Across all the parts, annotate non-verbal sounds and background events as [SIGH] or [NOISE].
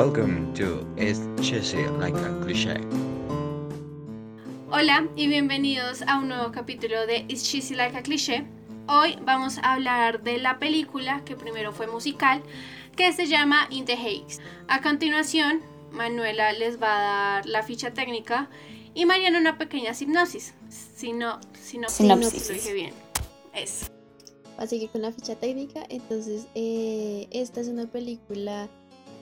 Welcome to It's Cheesy Like a Cliché. Hola y bienvenidos a un nuevo capítulo de It's Cheesy Like a Cliché. Hoy vamos a hablar de la película que primero fue musical, que se llama In the Heights. A continuación, Manuela les va a dar la ficha técnica y Mariana una pequeña hipnosis. Sino, sinopsis, Sinopsis. lo dije bien. Eso. Así que con la ficha técnica, entonces eh, esta es una película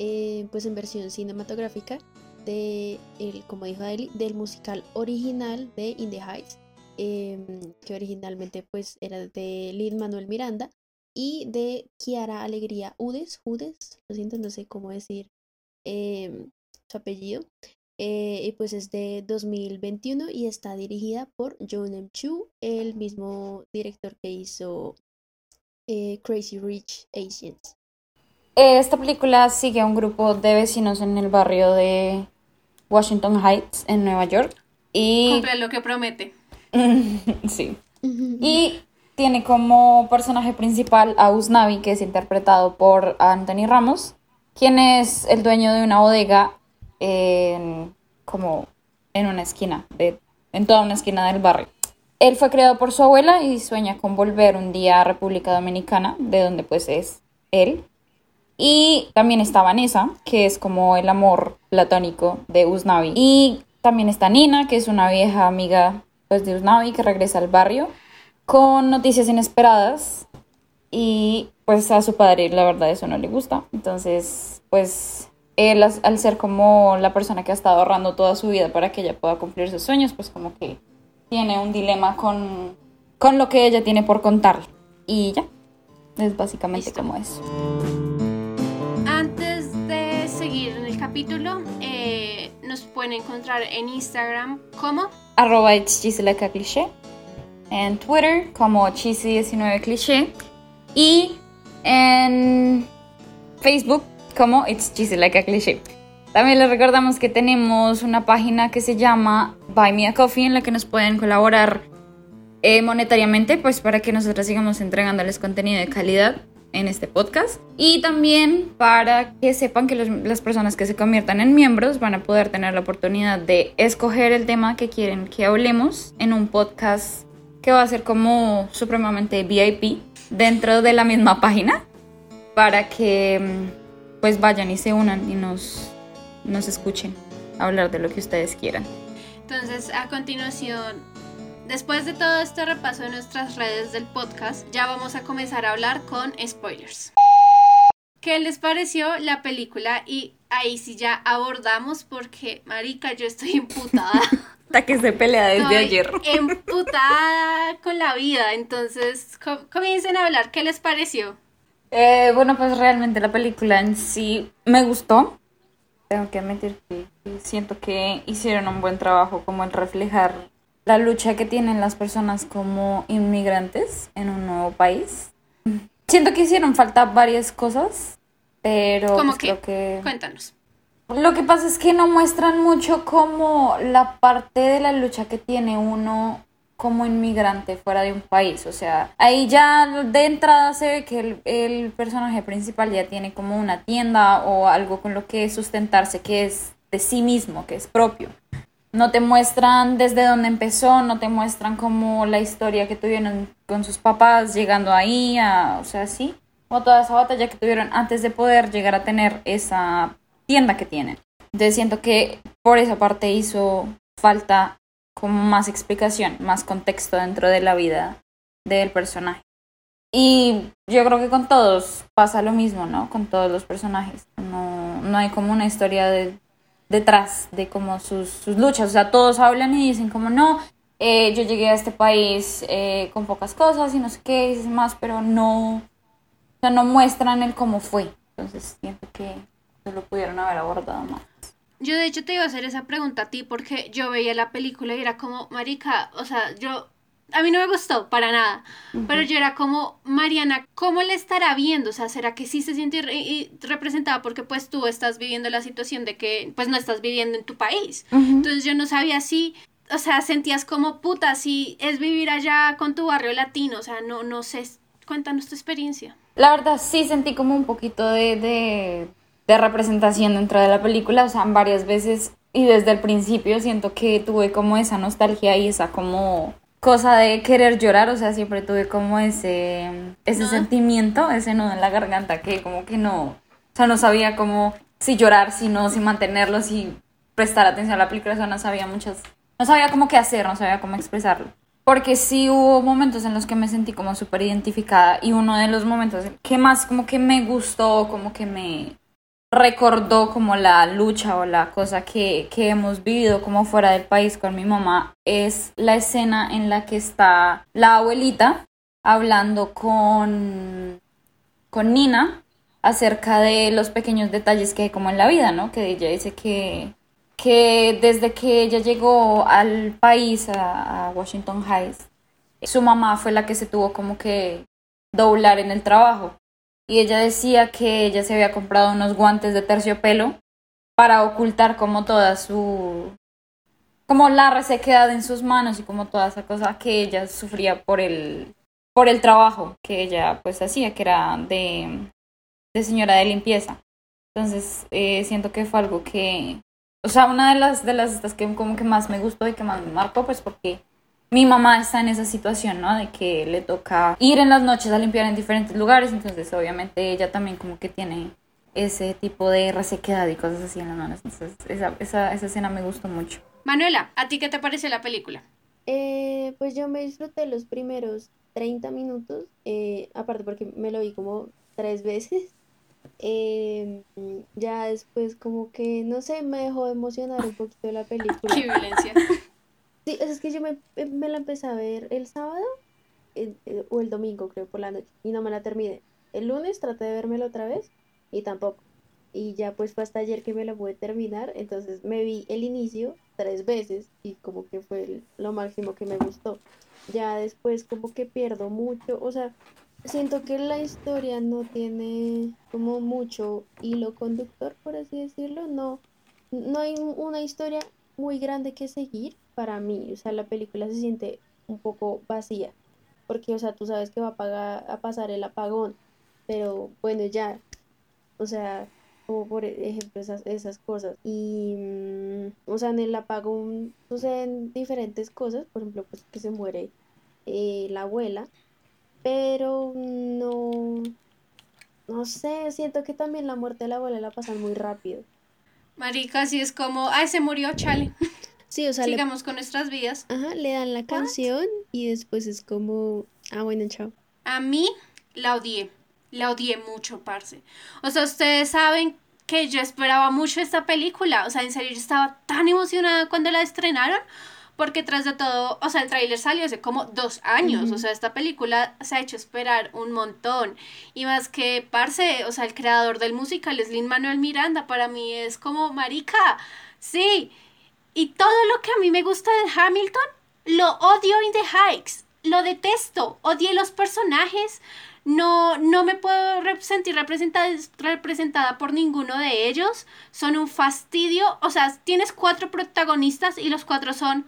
eh, pues en versión cinematográfica de, el, como dijo Adeli, del musical original de In the Heights, em, que originalmente pues era de Lin Manuel Miranda y de Kiara Alegría Udes, Udes, lo siento, no sé cómo decir em, su apellido. Eh, y pues es de 2021 y está dirigida por John M. Chu, el mismo director que hizo eh, Crazy Rich Asians. Esta película sigue a un grupo de vecinos en el barrio de Washington Heights, en Nueva York. Y. Cumple lo que promete. [LAUGHS] sí. Y tiene como personaje principal a Usnavi, que es interpretado por Anthony Ramos, quien es el dueño de una bodega en, como en una esquina, de, en toda una esquina del barrio. Él fue criado por su abuela y sueña con volver un día a República Dominicana, de donde pues es él. Y también está Vanessa, que es como el amor platónico de Usnavi. Y también está Nina, que es una vieja amiga pues, de Usnavi que regresa al barrio con noticias inesperadas. Y pues a su padre la verdad eso no le gusta. Entonces pues él al ser como la persona que ha estado ahorrando toda su vida para que ella pueda cumplir sus sueños, pues como que tiene un dilema con, con lo que ella tiene por contar. Y ya, es básicamente Listo. como eso. Antes de seguir en el capítulo, eh, nos pueden encontrar en Instagram como arroba cliché, en Twitter como cheesy19 cliché y en Facebook como it's cheesy like a cliché. También les recordamos que tenemos una página que se llama Buy Me a Coffee en la que nos pueden colaborar eh, monetariamente pues para que nosotros sigamos entregándoles contenido de calidad en este podcast. Y también para que sepan que los- las personas que se conviertan en miembros van a poder tener la oportunidad de escoger el tema que quieren que hablemos en un podcast que va a ser como supremamente VIP dentro de la misma [LAUGHS] página para que mm, pues vayan y se unan y nos, nos escuchen hablar de lo que ustedes quieran. Entonces, a continuación, después de todo este repaso de nuestras redes del podcast, ya vamos a comenzar a hablar con spoilers. ¿Qué les pareció la película? Y ahí sí ya abordamos porque, marica, yo estoy emputada. [LAUGHS] Ataques de pelea desde Estoy ayer. emputada con la vida. Entonces, com- comiencen a hablar. ¿Qué les pareció? Eh, bueno, pues realmente la película en sí me gustó. Tengo que admitir que que siento que hicieron un buen trabajo como el reflejar la lucha que tienen las personas como inmigrantes en un nuevo país. Siento que hicieron falta varias cosas, pero ¿Cómo pues qué? creo que Cuéntanos. lo que pasa es que no muestran mucho como la parte de la lucha que tiene uno como inmigrante fuera de un país. O sea, ahí ya de entrada se ve que el, personaje principal ya tiene como una tienda o algo con lo que sustentarse que es de sí mismo, que es propio. No te muestran desde dónde empezó, no te muestran como la historia que tuvieron con sus papás llegando ahí, o sea, sí. como toda esa batalla que tuvieron antes de poder llegar a tener esa tienda que tienen. Entonces siento que por esa parte hizo falta como más explicación, más contexto dentro de la vida del personaje. Y yo creo que con todos pasa lo mismo, ¿no? Con todos los personajes. No, no hay como una historia de, detrás de como sus, sus, luchas. O sea, todos hablan y dicen como, no, eh, yo llegué a este país eh, con pocas cosas y no sé qué y más, pero no, o sea, no muestran el cómo fue. Entonces siento que lo pudieron haber abordado más. Yo de hecho te iba a hacer esa pregunta a ti porque yo veía la película y era como, Marica, o sea, yo a mí no me gustó para nada, pero yo era como, Mariana, ¿cómo le estará viendo? O sea, ¿será que sí se siente representada porque pues tú estás viviendo la situación de que pues no estás viviendo en tu país? Entonces yo no sabía si, o sea, sentías como puta, si es vivir allá con tu barrio latino, o sea, no, no sé, cuéntanos tu experiencia. La verdad sí sentí como un poquito de, de, de representación dentro de la película, o sea, varias veces y desde el principio siento que tuve como esa nostalgia y esa como cosa de querer llorar, o sea, siempre tuve como ese, ese sentimiento, ese nudo en la garganta que como que no, o sea, no sabía cómo, si llorar, si no, si mantenerlo, si prestar atención a la película, o sea, no sabía muchas, no sabía cómo qué hacer, no sabía cómo expresarlo. Porque sí hubo momentos en los que me sentí como súper identificada y uno de los momentos que más como que me gustó, como que me, recordó como la lucha o la cosa que, hemos vivido como fuera del país con mi mamá es la escena en la que está la abuelita hablando con, con Nina acerca de los pequeños detalles que hay como en la vida, ¿no? Que ella dice que, que desde que ella llegó al país, a, a Washington Heights, su mamá fue la que se tuvo como que doblar en el trabajo y ella decía que ella se había comprado unos guantes de terciopelo para ocultar como toda su como la resequedad en sus manos y como toda esa cosa que ella sufría por el por el trabajo que ella pues hacía que era de, de señora de limpieza. Entonces eh, siento que fue algo que o sea una de las de las estas que como que más me gustó y que más me marcó pues porque mi mamá está en esa situación, ¿no? De que le toca ir en las noches a limpiar en diferentes lugares, entonces obviamente ella también como que tiene ese tipo de resequedad y cosas así en las manos. Entonces esa, esa, esa escena me gustó mucho. Manuela, ¿a ti qué te parece la película? Eh, pues yo me disfruté los primeros 30 minutos, eh, aparte porque me lo vi como tres [LAUGHS] veces. Eh, ya después como que, no sé, me dejó emocionar un poquito la película. [LAUGHS] ¡Qué violencia! Sí, es que yo me, me la empecé a ver el sábado o el domingo, creo, por la noche, y no me la terminé. El lunes traté de vérmelo otra vez y tampoco. Y ya pues fue hasta ayer que me la pude terminar, entonces me vi el inicio tres veces y como que fue lo máximo que me gustó. Ya después como que pierdo mucho, o sea, siento que la historia no tiene como mucho hilo conductor, por así decirlo, no, no hay una historia muy grande que seguir para mí. O sea, la película se siente un poco vacía. Porque, o sea, tú sabes que va a, a pasar el apagón. Pero bueno, ya. O sea, como por ejemplo esas, esas cosas. Y, mm, o sea, en el apagón suceden diferentes cosas. Por ejemplo, pues que se muere eh, la abuela. Pero no... No sé, siento que también la muerte de la abuela la pasan muy rápido. Marica, así es como, ay, se murió Chale. Sí, o sea, sigamos con nuestras vidas. Ajá, le dan la canción y después es como, ah, bueno, chao. A mí la odié, la odié mucho, parce. O sea, ustedes saben que yo esperaba mucho esta película, o sea, en serio, yo estaba tan emocionada cuando la estrenaron, porque tras de todo, o sea, el tráiler salió hace como dos años, o sea, esta película se ha hecho esperar un montón, y más que, parce, o sea, el creador del musical es Lin Manuel Miranda, para mí es como, marica, sí, y todo lo que a mí me gusta de Hamilton, lo odio en The Hikes. Lo detesto. Odié los personajes. No, no me puedo sentir representada, representada por ninguno de ellos. Son un fastidio. O sea, tienes cuatro protagonistas y los cuatro son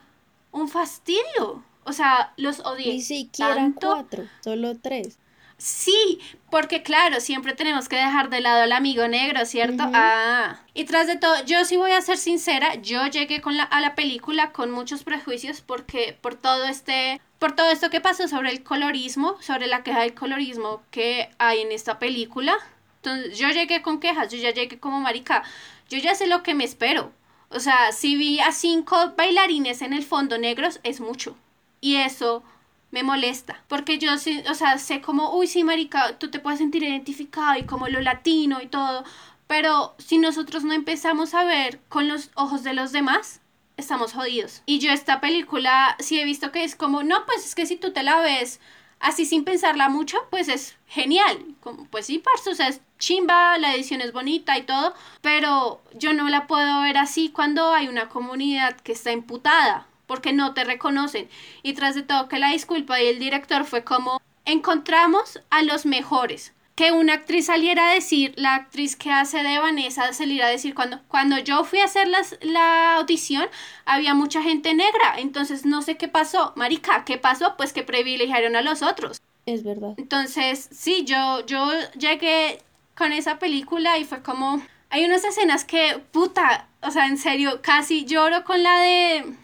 un fastidio. O sea, los odié. Ni siquiera cuatro, solo tres. Sí, porque claro, siempre tenemos que dejar de lado al amigo negro, ¿cierto? Ah, y tras de todo, yo sí voy a ser sincera, yo llegué con la, a la película con muchos prejuicios porque por todo este, por todo esto que pasó sobre el colorismo, sobre la queja del colorismo que hay en esta película. Entonces, yo llegué con quejas, yo ya llegué como marica, yo ya sé lo que me espero. O sea, si vi a cinco bailarines en el fondo negros, es mucho. Y eso me molesta. Porque yo, o sea, sé como, uy, sí, marica, tú te puedes sentir identificado y como lo latino y todo. Pero si nosotros no empezamos a ver con los ojos de los demás, estamos jodidos. Y yo esta película sí he visto que es como, no, pues es que si tú te la ves así sin pensarla mucho, pues es genial. Como, pues sí, parce, o sea, es chimba, la edición es bonita y todo, pero yo no la puedo ver así cuando hay una comunidad que está imputada porque no te reconocen. Y tras de todo que la disculpa del director fue como encontramos a los mejores. Que una actriz saliera a decir, la actriz que hace de Vanessa saliera a decir, cuando, cuando yo fui a hacer las, la audición, había mucha gente negra, entonces no sé qué pasó. Marica, ¿qué pasó? Pues que privilegiaron a los otros. Es verdad. Entonces, sí, yo, yo llegué con esa película y fue como, hay unas escenas que, puta, o sea, en serio, casi lloro con la de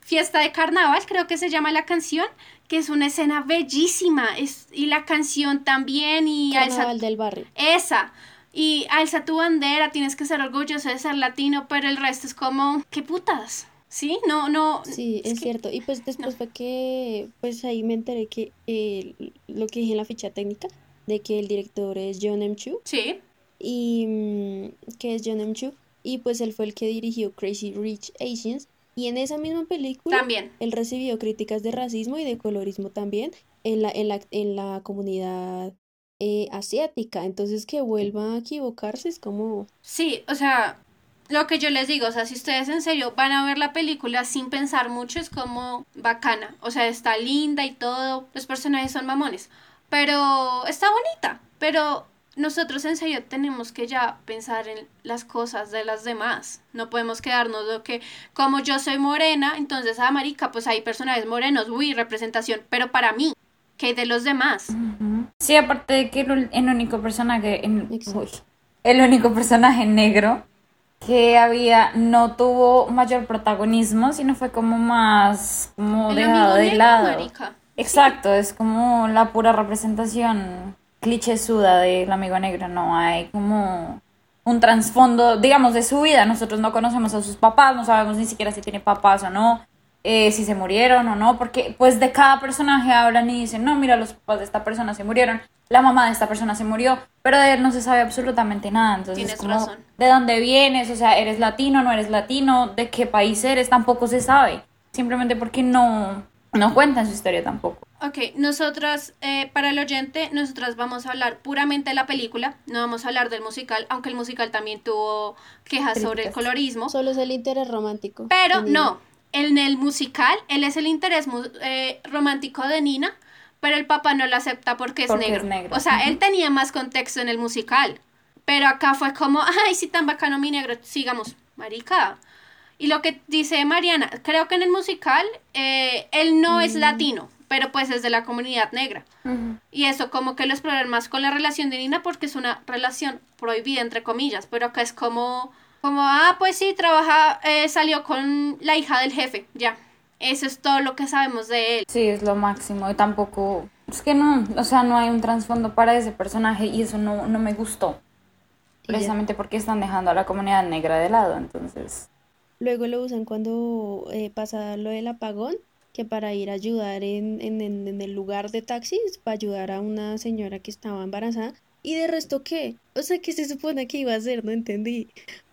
Fiesta de Carnaval, creo que se llama la canción, que es una escena bellísima, es, y la canción también, y Carnaval del barrio. Esa, y alza tu bandera, tienes que ser orgulloso de ser latino, pero el resto es como, ¿qué putas? ¿Sí? No, no. Sí, es, cierto. Y pues después fue que, pues ahí me enteré que eh, lo que dije en la ficha técnica, de que el director es John M. Chu. Sí. Y mm, que es John M. Chu. Y pues él fue el que dirigió Crazy Rich Asians y en esa misma película, también. él recibió críticas de racismo y de colorismo también en la, en la, en la comunidad eh, asiática. Entonces, que vuelva a equivocarse es como... Sí, o sea, lo que yo les digo, o sea, si ustedes en serio van a ver la película sin pensar mucho, es como bacana. O sea, está linda y todo, los personajes son mamones. Pero está bonita, pero nosotros en serio tenemos que ya pensar en las cosas de las demás. No podemos quedarnos lo que, como yo soy morena, entonces, ah, marica, pues hay personajes morenos, uy, representación, pero para mí, ¿qué hay de los demás? Sí, aparte de que el, único personaje, en, el único personaje negro que había no tuvo mayor protagonismo, sino fue como más como dejado de lado. Exacto, es como la pura representación suda del amigo negro, no hay como un trasfondo, digamos, de su vida. Nosotros no conocemos a sus papás, no sabemos ni siquiera si tiene papás o no, eh, si se murieron o no, porque pues de cada personaje hablan y dicen, no, mira, los papás de esta persona se murieron, la mamá de esta persona se murió, pero de él no se sabe absolutamente nada. Entonces, como, ¿de dónde vienes? O sea, ¿eres latino, no eres latino? ¿De qué país eres? Tampoco se sabe. Simplemente porque no, no cuentan su historia tampoco. Ok, nosotras, eh, para el oyente, nosotras vamos a hablar puramente de la película, no vamos a hablar del musical, aunque el musical también tuvo quejas sobre el colorismo. Solo es el interés romántico. Pero no, en el musical, él es el interés eh, romántico de Nina, pero el papá no lo acepta porque es, negro. O sea, él tenía más contexto en el musical, pero acá fue como, ay, sí, tan bacano mi negro, sigamos, marica. Y lo que dice Mariana, creo que en el musical eh, él no es mm. latino, pero pues es de la comunidad negra. Y eso como que los problemas con la relación de Nina porque es una relación prohibida entre comillas, pero acá es como, como ah, pues sí, trabaja, eh, salió con la hija del jefe, ya. Eso es todo lo que sabemos de él. Sí, es lo máximo. Y tampoco, es que no, o sea, no hay un trasfondo para ese personaje y eso no, no me gustó. Precisamente porque están dejando a la comunidad negra de lado, entonces... Luego lo usan cuando eh, pasa lo del apagón, que para ir a ayudar en, en, en, el lugar de taxis, para ayudar a una señora que estaba embarazada. ¿Y de resto qué? O sea, ¿qué se supone que iba a hacer? No entendí.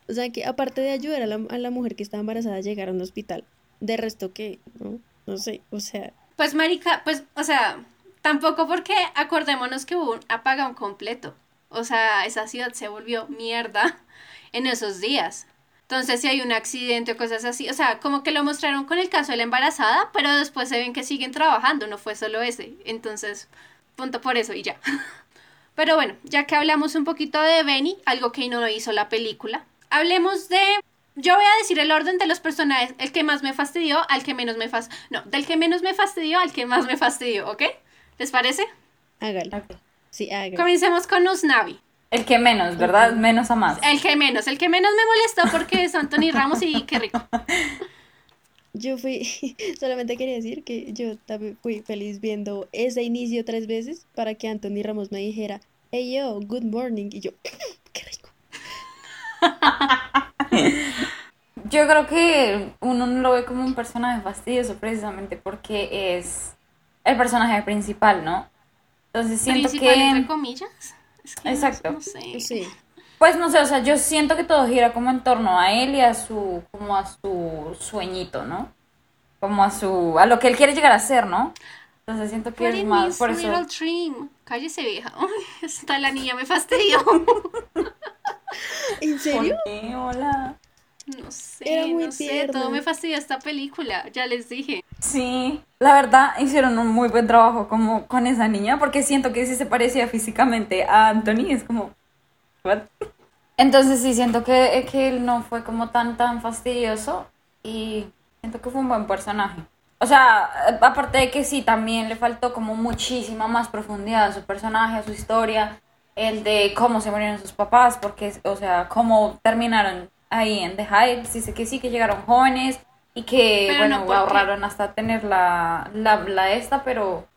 O sea, que aparte de ayudar a la, a la mujer que estaba embarazada a llegar a un hospital, ¿de resto qué? No, no sé, o sea... Pues, marica, pues, o sea, tampoco porque acordémonos que hubo un apagón completo. O sea, esa ciudad se volvió mierda en esos días. Entonces, si hay un accidente o cosas así, o sea, como que lo mostraron con el caso de la embarazada, pero después se ven que siguen trabajando, no fue solo ese. Entonces, punto por eso y ya. [LAUGHS] Pero bueno, ya que hablamos un poquito de Benny, algo que no hizo la película, hablemos de... Yo voy a decir el orden de los personajes, el que más me fastidió al que menos me fastidió. No, del que menos me fastidió al que más me fastidió, ¿ok? ¿Les parece? Hágalo. Sí, haga. Comencemos con Usnavi. El que menos, ¿verdad? Menos a más. El que menos, el que menos me molestó porque es Anthony Ramos y qué rico. [LAUGHS] Yo fui, [LAUGHS] solamente quería decir que yo también fui feliz viendo ese inicio tres veces para que Anthony Ramos me dijera, hey yo, good morning. Y yo, [LAUGHS] qué rico. Yo creo que uno no lo ve como un personaje fastidioso precisamente porque es el personaje principal, ¿no? Entonces siento Principal, que... entre comillas. Es que Exacto. No, sé. Sí. Pues no sé, o sea, yo siento que todo gira como en torno a él y a su, como a su sueñito, ¿no? Como a su, a lo que él quiere llegar a ser, ¿no? Entonces siento que What es más, por eso... little dream? Cállese vieja. Uy, [LAUGHS] esta la niña me fastidió. ¿En serio? ¿Por qué? Hola. No sé, Era muy no sé, todo me fastidió esta película, ya les dije. Sí, la verdad hicieron un muy buen trabajo como con esa niña porque siento que sí se parecía físicamente a Anthony, es como... ¿what? Entonces sí, siento que, que él no fue como tan tan fastidioso y siento que fue un buen personaje. O sea, aparte de que sí, también le faltó como muchísima más profundidad a su personaje, a su historia, el de cómo se murieron sus papás, porque, o sea, cómo terminaron ahí en The Heights, dice que sí, que llegaron jóvenes y que, Pero bueno, no, ahorraron hasta tener la, la, la esta, pero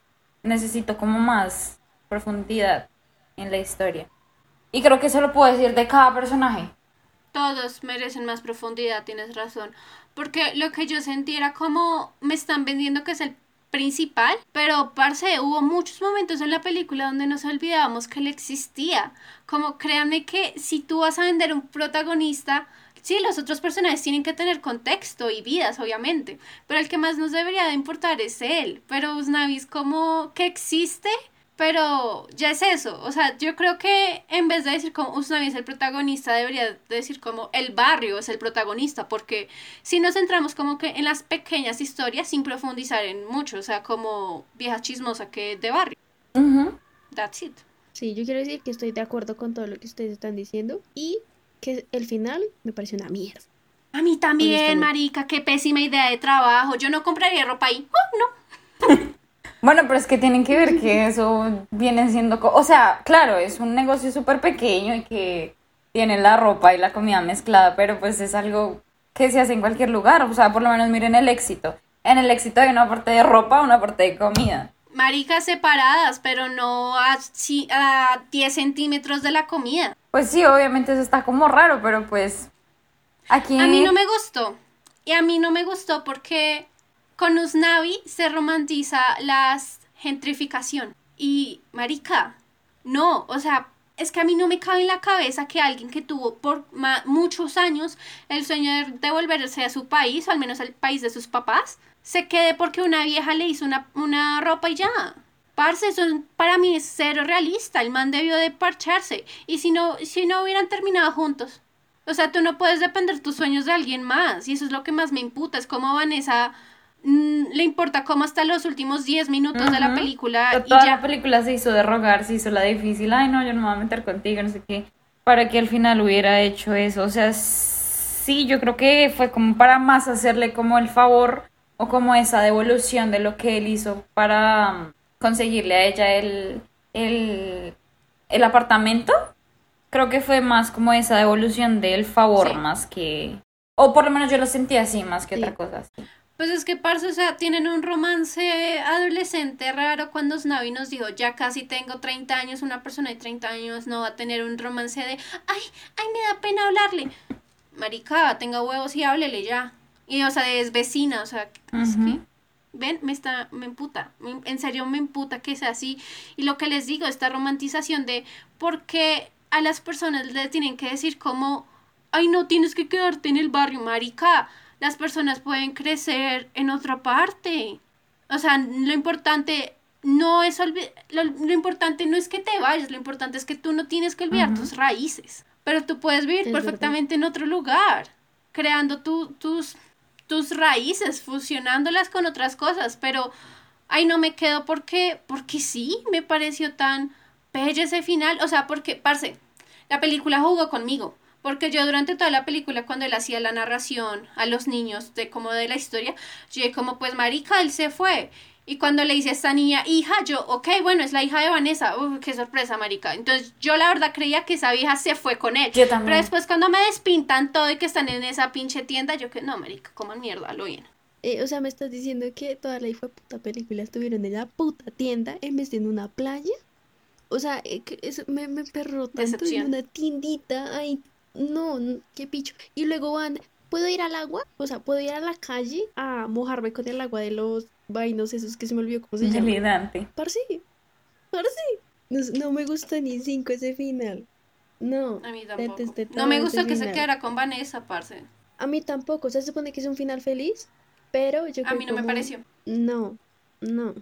necesito como más profundidad en la historia. Y creo que eso lo puedo decir de cada personaje. Todos merecen más profundidad, tienes razón. Porque lo que yo sentí era como me están vendiendo que es el principal, pero parce, hubo muchos momentos en la película donde nos olvidábamos que él existía. Como créanme que si tú vas a vender un protagonista, sí, los otros personajes tienen que tener contexto y vidas, obviamente, pero el que más nos debería de importar es él. Pero Usnavi es como que existe, pero ya es eso. O sea, yo creo que en vez de decir como Usnavi es el protagonista, debería decir como el barrio es el protagonista, porque si nos centramos como que en las pequeñas historias sin profundizar en mucho, o sea, como vieja chismosa que de barrio. That's it. Sí, yo quiero decir que estoy de acuerdo con todo lo que ustedes están diciendo y que el final me pareció una mierda. A mí también, marica, qué pésima idea de trabajo. Yo no compraría ropa ahí. Oh, no. [LAUGHS] Bueno, pero es que tienen que ver que eso viene siendo... O sea, claro, es un negocio súper pequeño y que tiene la ropa y la comida mezclada, pero pues es algo que se hace en cualquier lugar. O sea, por lo menos miren el éxito. En el éxito hay una parte de ropa, una parte de comida. Maricas separadas, pero no a 10 centímetros de la comida. Pues sí, obviamente eso está como raro, pero pues aquí... A mí no me gustó. Y a mí no me gustó porque con Usnavi se romantiza la gentrificación. Y, marica, no, o sea, es que a mí no me cabe en la cabeza que alguien que tuvo por muchos años el sueño de devolverse a su país, o al menos al país de sus papás, se quede porque una vieja le hizo una, una ropa y ya. Parce, eso para mí es cero realista. El man debió de parcharse. Y si no, si no hubieran terminado juntos. O sea, tú no puedes depender tus sueños de alguien más. Y eso es lo que más me imputa. Es como Vanessa mm, le importa como hasta los últimos 10 minutos de la película y Toda ya. la película se hizo de rogar, se hizo la difícil. Ay, no, yo no me voy a meter contigo, no sé qué. Para que al final hubiera hecho eso. O sea, sí, yo creo que fue como para más hacerle como el favor o como esa devolución de lo que él hizo para conseguirle a ella el, el, el apartamento. Creo que fue más como esa devolución del favor, Sí. más que... O por lo menos yo lo sentí así, más que Sí. otra cosa. Pues es que, parce, o sea, tienen un romance adolescente raro cuando Snavi nos dijo, ya casi tengo 30 años, una persona de 30 años no va a tener un romance de, ay, ay, me da pena hablarle. Marica, tenga huevos y háblele ya. Y, o sea, es vecina, o sea, es Ujú. que, ven, me está, me emputa, me- en serio me emputa que sea así. Y lo que les digo, esta romantización de por qué a las personas les tienen que decir como, ay, no tienes que quedarte en el barrio, marica. Las personas pueden crecer en otra parte. O sea, lo importante no es lo, lo importante no es que te vayas, lo importante es que tú no tienes que olvidar tus raíces. Pero tú puedes vivir Es perfectamente en otro lugar, creando tu- tus, tus raíces, fusionándolas con otras cosas. Pero ahí no me quedo porque, porque sí, me pareció tan bello ese final. O sea, porque, parce, la película jugó conmigo. Porque yo durante toda la película, cuando él hacía la narración a los niños de como de la historia, yo como, pues marica, él se fue. Y cuando le dice a esta niña, hija, yo, ok, bueno, es la hija de Vanessa. Uf, qué sorpresa, marica. Entonces, yo la verdad creía que esa vieja se fue con él. Yo también. Pero después cuando me despintan todo y que están en esa pinche tienda, yo que no, marica, coman mierda, lo bien. Eh, o sea, me estás diciendo que toda la hijo de puta película estuvieron en la puta tienda en vez de en una playa. O sea, eh, que eso me, me perró tanto Decepción. en una tiendita. Ay, no, n- qué picho. Y luego van, ¿puedo ir al agua? O sea, ¿puedo ir a la calle a mojarme con el agua de los vainos esos que se me olvidó cómo se llaman? Invalidante. Parce, parce. No, no me gusta ni cinco ese final. No. A mí tampoco. No me ese que se quedara con Vanessa, parce. A mí tampoco. O sea, se supone que es un final feliz, pero yo A creo mí no me pareció. No, no.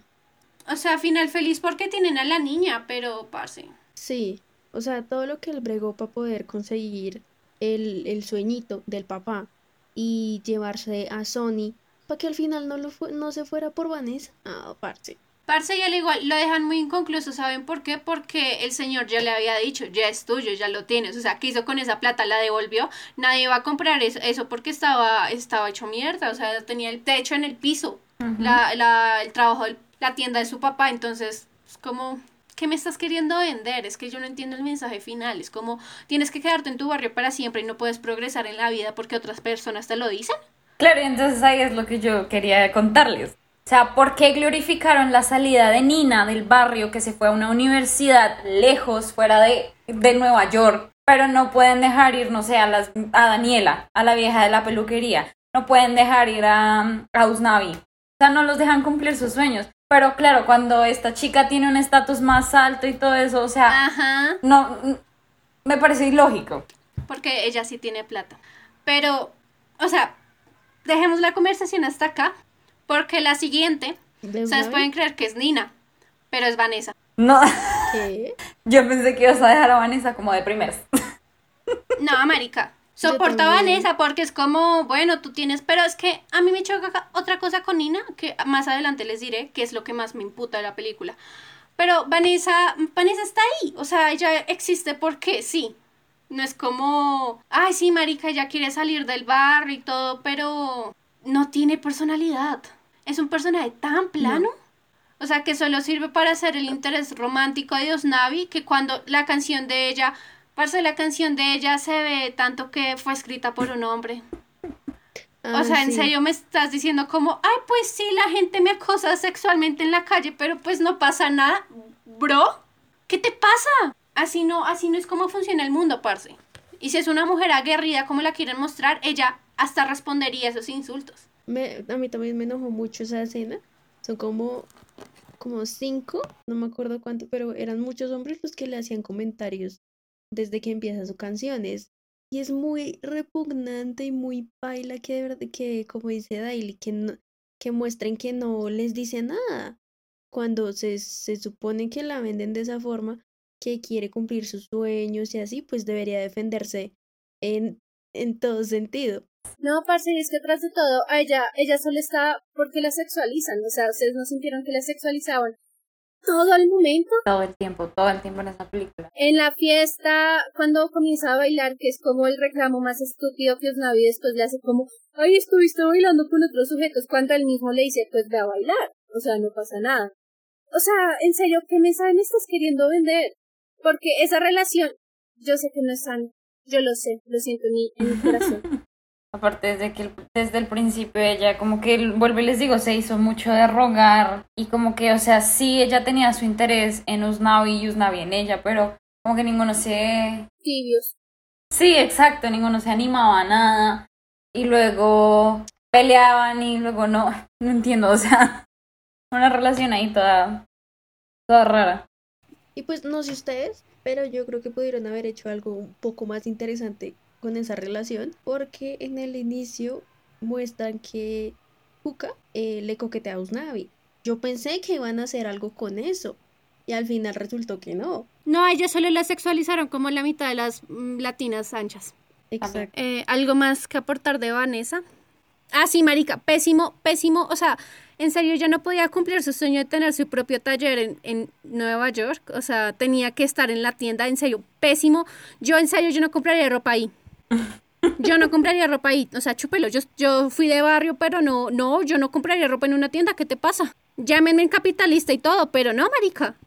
O sea, final feliz porque tienen a la niña, pero, parce. Sí, o sea, todo lo que él bregó para poder conseguir el, el sueñito del papá y llevarse a Sony para que al final no, lo fu- no se fuera por Vanessa. Ah, parce. Parce y al igual lo dejan muy inconcluso, ¿saben por qué? Porque el señor ya le había dicho, ya es tuyo, ya lo tienes. O sea, ¿qué hizo con esa plata? La devolvió. Nadie va a comprar eso, eso porque estaba, estaba hecho mierda. O sea, tenía el techo en el piso. la, la, el trabajo, la tienda de su papá. Entonces, es como, ¿qué me estás queriendo vender? Es que yo no entiendo el mensaje final. Es como, tienes que quedarte en tu barrio para siempre y no puedes progresar en la vida porque otras personas te lo dicen. Claro, y entonces ahí es lo que yo quería contarles. O sea, ¿por qué glorificaron la salida de Nina del barrio que se fue a una universidad lejos, fuera de, de Nueva York? Pero no pueden dejar ir, no sé, a, las, a Daniela, a la vieja de la peluquería. No pueden dejar ir a, a Usnavi. O sea, no los dejan cumplir sus sueños. Pero claro, cuando esta chica tiene un estatus más alto y todo eso, o sea, Ajá. no, me parece ilógico. porque ella sí tiene plata. Pero, o sea, dejemos la conversación hasta acá, porque la siguiente, ¿De ustedes pueden creer que es Nina, pero es Vanessa. No, ¿Qué? [LAUGHS] yo pensé que ibas a dejar a Vanessa como de primeras. No, [LAUGHS] marica. Yo Soporta a. Vanessa porque es como, bueno, tú tienes, pero es que a mí me choca ca- otra cosa con Nina, que más adelante les diré, que es lo que más me imputa de la película. Pero Vanessa, Vanessa está ahí, o sea, ella existe porque sí. No es como, ay, sí, marica, ella quiere salir del bar y todo, pero no tiene personalidad. Es un personaje tan plano. O sea, que solo sirve para hacer el interés romántico de Osnavi, que cuando la canción de ella, parce, la canción de ella se ve tanto que fue escrita por un hombre. Ah, o sea, en sí. serio me estás diciendo como, ay, pues sí, la gente me acosa sexualmente en la calle, pero pues no pasa nada. Bro, ¿qué te pasa? Así no, así no es como funciona el mundo, parce. Y si es una mujer aguerrida como la quieren mostrar, ella hasta respondería esos insultos. Me- a mí también me enojó mucho esa escena. Son como, como cinco, no me acuerdo cuánto, pero eran muchos hombres los que le hacían comentarios desde que empieza su canciones. Y es muy repugnante y muy paila que de verdad, que como dice Daily, que, no, que muestren que no les dice nada. Cuando se, se supone que la venden de esa forma, que quiere cumplir sus sueños y así, pues debería defenderse en, en todo sentido. No, parce, es que tras de todo, a ella, ella solo está porque la sexualizan. O sea, ustedes no sintieron que la sexualizaban todo el momento. Todo el tiempo, todo el tiempo en esa película. En la fiesta, cuando comienza a bailar, que es como el reclamo más estúpido que Osnavi después le hace como, ay, estuviste bailando con otros sujetos, cuando él mismo le dice, pues ve a bailar. O sea, no pasa nada. O sea, en serio, ¿qué mensaje me estás queriendo vender? Porque esa relación, yo sé que no es sana. Yo lo sé, lo siento en mi, en mi corazón. [LAUGHS] Aparte, desde que el- desde el principio ella, como que, vuelvo y les digo, se hizo mucho de rogar. Y como que, o sea, sí, ella tenía su interés en Usnavi y Usnavi en ella, pero como que ninguno se. Tibios. Sí, exacto, ninguno se animaba a nada. Y luego peleaban y luego no. [LAUGHS] No entiendo, o sea, [LAUGHS] una relación ahí toda. toda rara. Y pues no sé ustedes, pero yo creo que pudieron haber hecho algo un poco más interesante con esa relación, porque en el inicio muestran que Puka eh, le coquetea a Usnavi. Yo pensé que iban a hacer algo con eso, y al final resultó que no. No, a ella solo la sexualizaron como la mitad de las mm, latinas anchas. Exacto. Eh, ¿Algo más que aportar de Vanessa? Ah, sí, marica, pésimo, pésimo. O sea, en serio, ya no podía cumplir su sueño de tener su propio taller en, en Nueva York. O sea, tenía que estar en la tienda, en serio, pésimo. Yo, en serio, yo no compraría ropa ahí. Yo no compraría ropa ahí. O sea, chúpelo. Yo, yo fui de barrio, pero no, no, yo no compraría ropa en una tienda. ¿Qué te pasa? llámenme capitalista y todo, pero no, marica.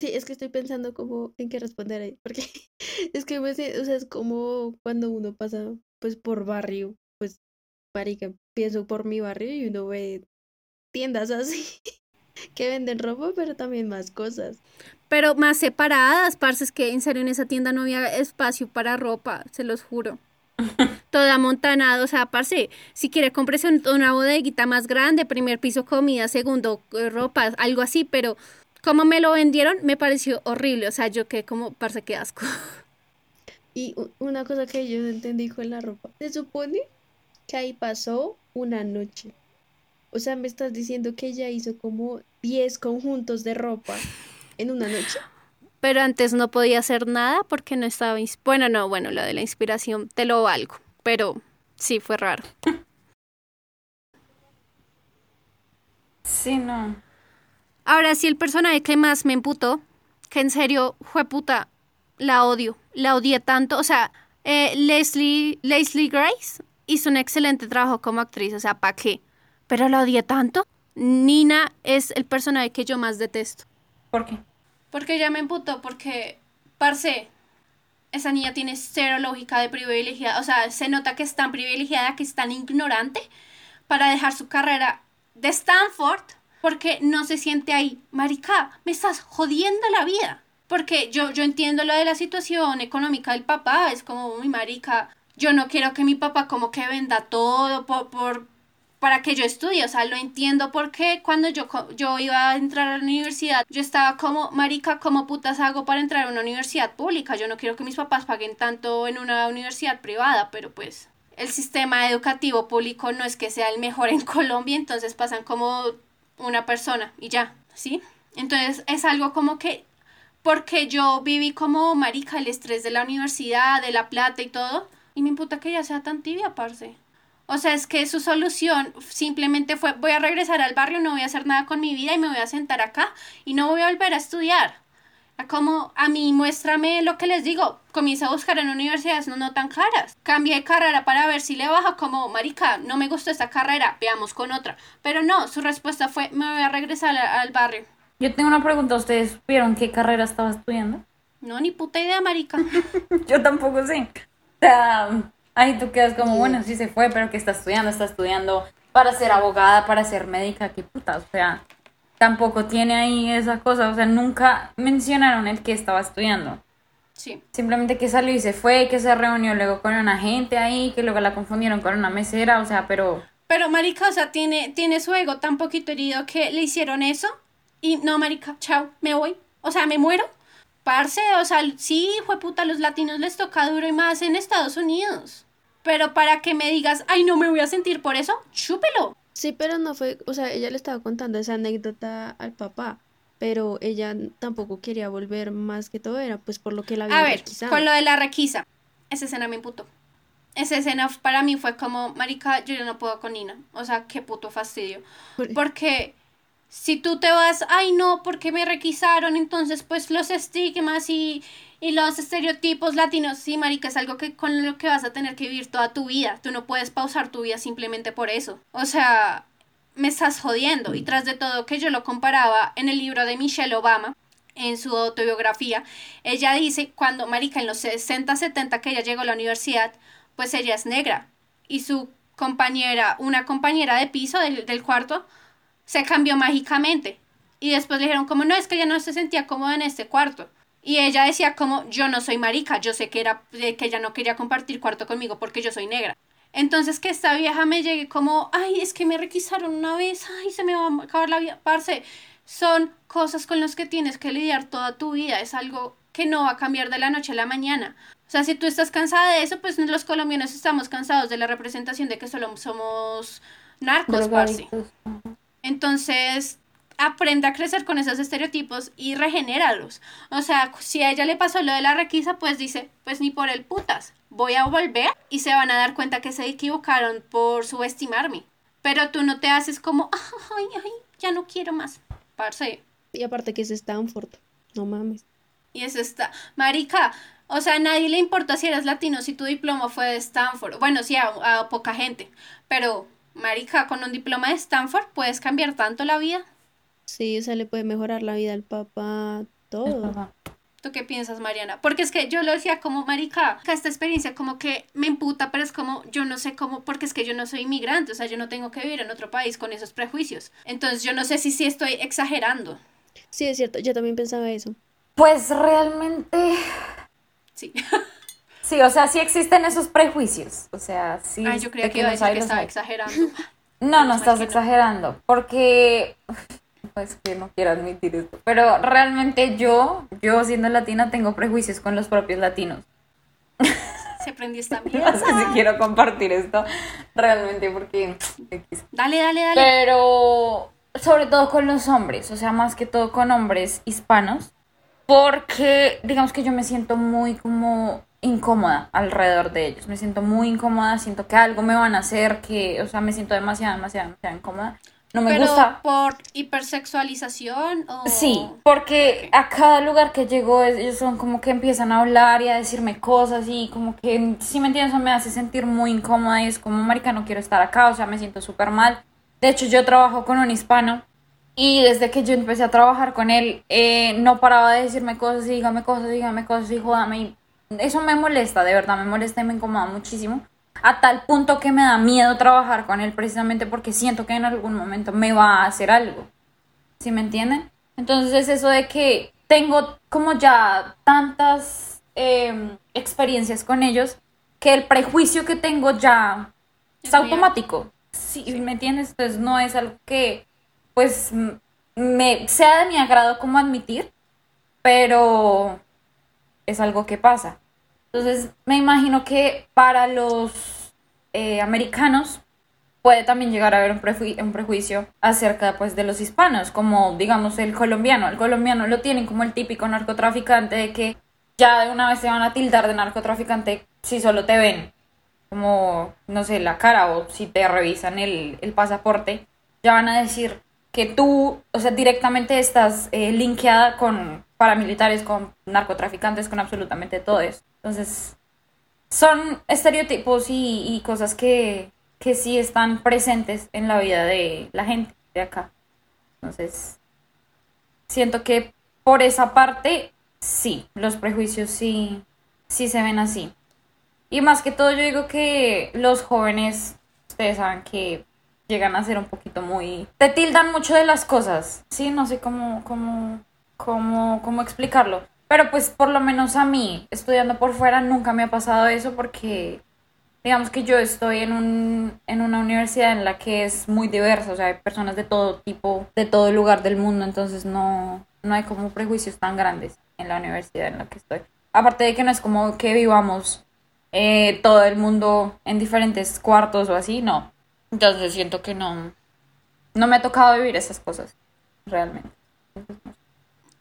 Sí, es que estoy pensando como en qué responder ahí, porque [LAUGHS] es que o sea, es como cuando uno pasa pues por barrio, marica, pienso por mi barrio y uno ve tiendas así [LAUGHS] que venden ropa, pero también más cosas. Pero más separadas, parce, es que en serio en esa tienda no había espacio para ropa, se los juro. [LAUGHS] Toda amontanada, o sea, parce, si quiere cómprese una bodeguita más grande, primer piso comida, segundo eh, ropa, algo así, pero como me lo vendieron, me pareció horrible. O sea, yo que como, parce, qué asco. Y una cosa que yo no entendí con la ropa. Se supone que ahí pasó una noche. O sea, me estás diciendo que ella hizo como 10 conjuntos de ropa en una noche. [LAUGHS] Pero antes no podía hacer nada porque no estaba... Bueno, no, bueno, lo de la inspiración te lo valgo. Pero sí, fue raro. Sí, no. Ahora sí, el personaje que más me emputó, que en serio fue puta, la odio, la odié tanto. O sea, eh, Leslie, Leslie Grace hizo un excelente trabajo como actriz, o sea, ¿para qué? Pero la odié tanto. Nina es el personaje que yo más detesto. ¿Por qué? Porque ella me emputó, porque, parce, esa niña tiene cero lógica de privilegiada. O sea, se nota que es tan privilegiada, que es tan ignorante para dejar su carrera de Stanford porque no se siente ahí. Marica, me estás jodiendo la vida. Porque yo, yo entiendo lo de la situación económica del papá, es como, muy marica, yo no quiero que mi papá como que venda todo por, para que yo estudie, o sea, lo entiendo porque cuando yo, yo iba a entrar a la universidad, yo estaba como, marica, ¿cómo putas hago para entrar a una universidad pública? Yo no quiero que mis papás paguen tanto en una universidad privada, pero pues el sistema educativo público no es que sea el mejor en [LAUGHS] Colombia, entonces pasan como una persona y ya, ¿sí? Entonces es algo como que, porque yo viví como marica el estrés de la universidad, de la plata y todo, y me imputa que ella sea tan tibia, parce. O sea, es que su solución simplemente fue, voy a regresar al barrio, no voy a hacer nada con mi vida y me voy a sentar acá y no voy a volver a estudiar como a mí muéstrame lo que les digo, comienza a buscar en universidades no, no tan caras. Cambié de carrera para ver si le baja como, marica, no me gustó esta carrera, veamos con otra. Pero no, su respuesta fue, me voy a regresar al, barrio. Yo tengo una pregunta, ¿ustedes supieron qué carrera estaba estudiando? No, ni puta idea, marica. [LAUGHS] Yo tampoco sé. Sea, ahí tú quedas como, bueno, sí se fue, pero ¿qué está estudiando? Está estudiando para ser abogada, para ser médica, qué puta, o sea tampoco tiene ahí esa cosa, o sea, nunca mencionaron el que estaba estudiando. Sí. Simplemente que salió y se fue, que se reunió luego con una gente ahí, que luego la confundieron con una mesera, o sea, pero... Pero marica, o sea, tiene, tiene su ego tan poquito herido que le hicieron eso y no, marica, chao, me voy, o sea, me muero. Parce, o sea, sí, fue puta, a los latinos les toca duro y más en Estados Unidos. Pero para que me digas, ay, no me voy a sentir por eso, chúpelo. Sí, pero no fue, o sea, ella le estaba contando esa anécdota al papá, pero ella tampoco quería volver más que todo, era pues por lo que la había A ver, con lo de la requisa, esa escena me imputó. Esa escena para mí fue como, marica, yo ya no puedo con Nina. O sea, qué puto fastidio. Porque si tú te vas, ay no, porque me requisaron, entonces pues los estigmas y, y los estereotipos latinos, sí, marica, es algo que con lo que vas a tener que vivir toda tu vida. Tú no puedes pausar tu vida simplemente por eso. O sea, me estás jodiendo. Y tras de todo que yo lo comparaba en el libro de Michelle Obama, en su autobiografía, ella dice, cuando, marica, en los 60, 70 que ella llegó a la universidad, pues ella es negra. Y su compañera, una compañera de piso del, del cuarto, se cambió mágicamente. Y después le dijeron como, no, es que ella no se sentía cómoda en este cuarto. Y ella decía como, yo no soy marica, yo sé que era que ella no quería compartir cuarto conmigo porque yo soy negra. Entonces que esta vieja me llegue como, ay, es que me requisaron una vez, ay, se me va a acabar la vida. Parce, son cosas con las que tienes que lidiar toda tu vida, es algo que no va a cambiar de la noche a la mañana. O sea, si tú estás cansada de eso, pues los colombianos estamos cansados de la representación de que solo somos narcos, parce. Entonces, aprende a crecer con esos estereotipos y regenéralos. O sea, si a ella le pasó lo de la requisa, pues dice, pues ni por el putas, voy a volver y se van a dar cuenta que se equivocaron por subestimarme. Pero tú no te haces como, ay, ay, ya no quiero más. Parce. Y aparte que es Stanford, no mames. Y es esta, marica, o sea, a nadie le importa si eres latino, si tu diploma fue de Stanford. Bueno, sí, a, a poca gente, pero marica, con un diploma de Stanford puedes cambiar tanto la vida. Sí, o sea, le puede mejorar la vida al papá, todo. ¿Tú qué piensas, Mariana? Porque es que yo lo decía como marica, que esta experiencia como que me imputa, pero es como yo no sé cómo, porque es que yo no soy inmigrante, o sea, yo no tengo que vivir en otro país con esos prejuicios. Entonces yo no sé si sí estoy exagerando. Sí, es cierto, yo también pensaba eso. Pues realmente... Sí. [LAUGHS] Sí, o sea, sí existen esos prejuicios. O sea, sí. Ay, yo creía que iba a decir que estaba exagerando. [LAUGHS] No, no estás exagerando. Porque. Pues que no quiero admitir esto. Pero realmente yo, yo siendo latina, tengo prejuicios con los propios latinos. [LAUGHS] Se prendió esta mierda. [LAUGHS] No sé si quiero compartir esto realmente porque. Dale, dale, dale. Pero. Sobre todo con los hombres. O sea, más que todo con hombres hispanos. Porque, digamos que yo me siento muy como incómoda alrededor de ellos. Me siento muy incómoda, siento que algo me van a hacer, que, o sea, me siento demasiado, demasiado, demasiado incómoda. No me ¿Pero gusta. por hipersexualización o...? Sí, porque a cada lugar que llego ellos son como que empiezan a hablar y a decirme cosas y como que, si me entiendes, eso me hace sentir muy incómoda y es como, marica, no quiero estar acá, o sea, me siento súper mal. De hecho, yo trabajo con un hispano y desde que yo empecé a trabajar con él, eh, no paraba de decirme cosas y dígame cosas, dígame cosas y jódame y eso me molesta, de verdad, me molesta y me incomoda muchísimo. A tal punto que me da miedo trabajar con él precisamente porque siento que en algún momento me va a hacer algo. ¿Sí me entienden? Entonces es eso de que tengo como ya tantas em, experiencias con ellos que el prejuicio que tengo ya es automático. Sí, ¿me entiendes? Entonces no es algo que pues me sea de mi agrado como admitir, pero es algo que pasa. Entonces, me imagino que para los eh, americanos puede también llegar a haber un, un, prejuicio acerca pues, de los hispanos, como digamos el colombiano. El colombiano lo tienen como el típico narcotraficante de que ya de una vez se van a tildar de narcotraficante si solo te ven como, no sé, la cara o si te revisan el, pasaporte, ya van a decir que tú, o sea, directamente estás eh, linkeada con paramilitares, con narcotraficantes, con absolutamente todo eso. Entonces, son estereotipos y, cosas que, que sí están presentes en la vida de la gente de acá. Entonces, siento que por esa parte, sí, los prejuicios sí, sí se ven así. Y más que todo, yo digo que los jóvenes, ustedes saben que llegan a ser un poquito muy... Te tildan mucho de las cosas, ¿sí? No sé cómo, cómo, cómo, cómo explicarlo. Pero pues por lo menos a mí, estudiando por fuera, nunca me ha pasado eso porque digamos que yo estoy en, un, en una universidad en la que es muy diversa, o sea, hay personas de todo tipo, de todo lugar del mundo, entonces no, no hay como prejuicios tan grandes en la universidad en la que estoy. Aparte de que no es como que vivamos eh, todo el mundo en diferentes cuartos o así, no. Entonces siento que no, no me ha tocado vivir esas cosas, realmente.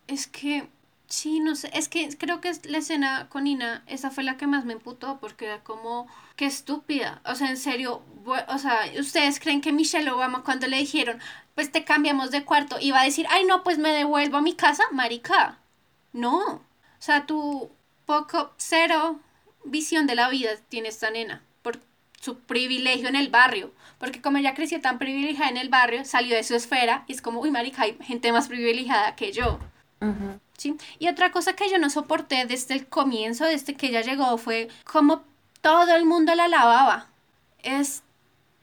Es que, sí, no sé, es que creo que la escena con Ina, esa fue la que más me emputó, porque era como, qué estúpida. O sea, en serio, o sea, ¿ustedes creen que Michelle Obama cuando le dijeron, pues te cambiamos de cuarto, iba a decir, ay, no, pues me devuelvo a mi casa, marica? No. O sea, tu poco, cero visión de la vida tiene esta nena, por su privilegio en el barrio. Porque como ella creció tan privilegiada en el barrio, salió de su esfera y es como, uy, marica, hay gente más privilegiada que yo. ¿Sí? Y otra cosa que yo no soporté desde el comienzo, desde que ella llegó, fue como todo el mundo la lavaba. Es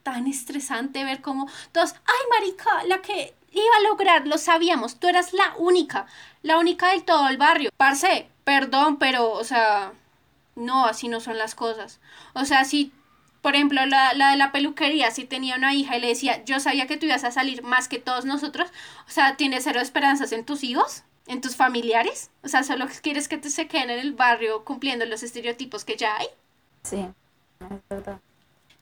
tan estresante ver como todos, ay, marica, la que iba a lograr, lo sabíamos, tú eras la única, la única del todo el barrio. Parce, perdón, pero, o sea, no, así no son las cosas. O sea, si por ejemplo, la, la, de la peluquería, si tenía una hija y le decía, yo sabía que tú ibas a salir más que todos nosotros, o sea, ¿tienes cero esperanzas en tus hijos? ¿En tus familiares? O sea, solo quieres que te se queden en el barrio cumpliendo los estereotipos que ya hay. Sí, es verdad.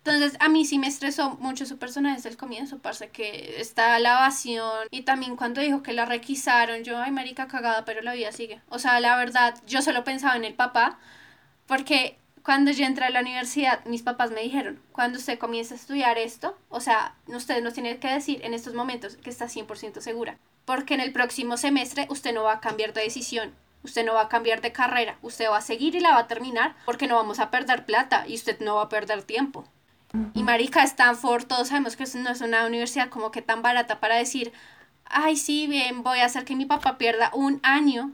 Entonces, a mí sí me estresó mucho su personaje desde el comienzo, parece que está la evasión y también cuando dijo que la requisaron, yo, ay, marica cagada, pero la vida sigue. O sea, la verdad, yo solo pensaba en el papá, porque cuando yo entré a la universidad, mis papás me dijeron, cuando usted comience a estudiar esto, o sea, usted nos tiene que decir en estos momentos que está 100% segura, porque en el próximo semestre usted no va a cambiar de decisión, usted no va a cambiar de carrera, usted va a seguir y la va a terminar porque no vamos a perder plata y usted no va a perder tiempo. Y marica, Stanford, todos sabemos que no es una universidad como que tan barata para decir, ay, sí, bien, voy a hacer que mi papá pierda un año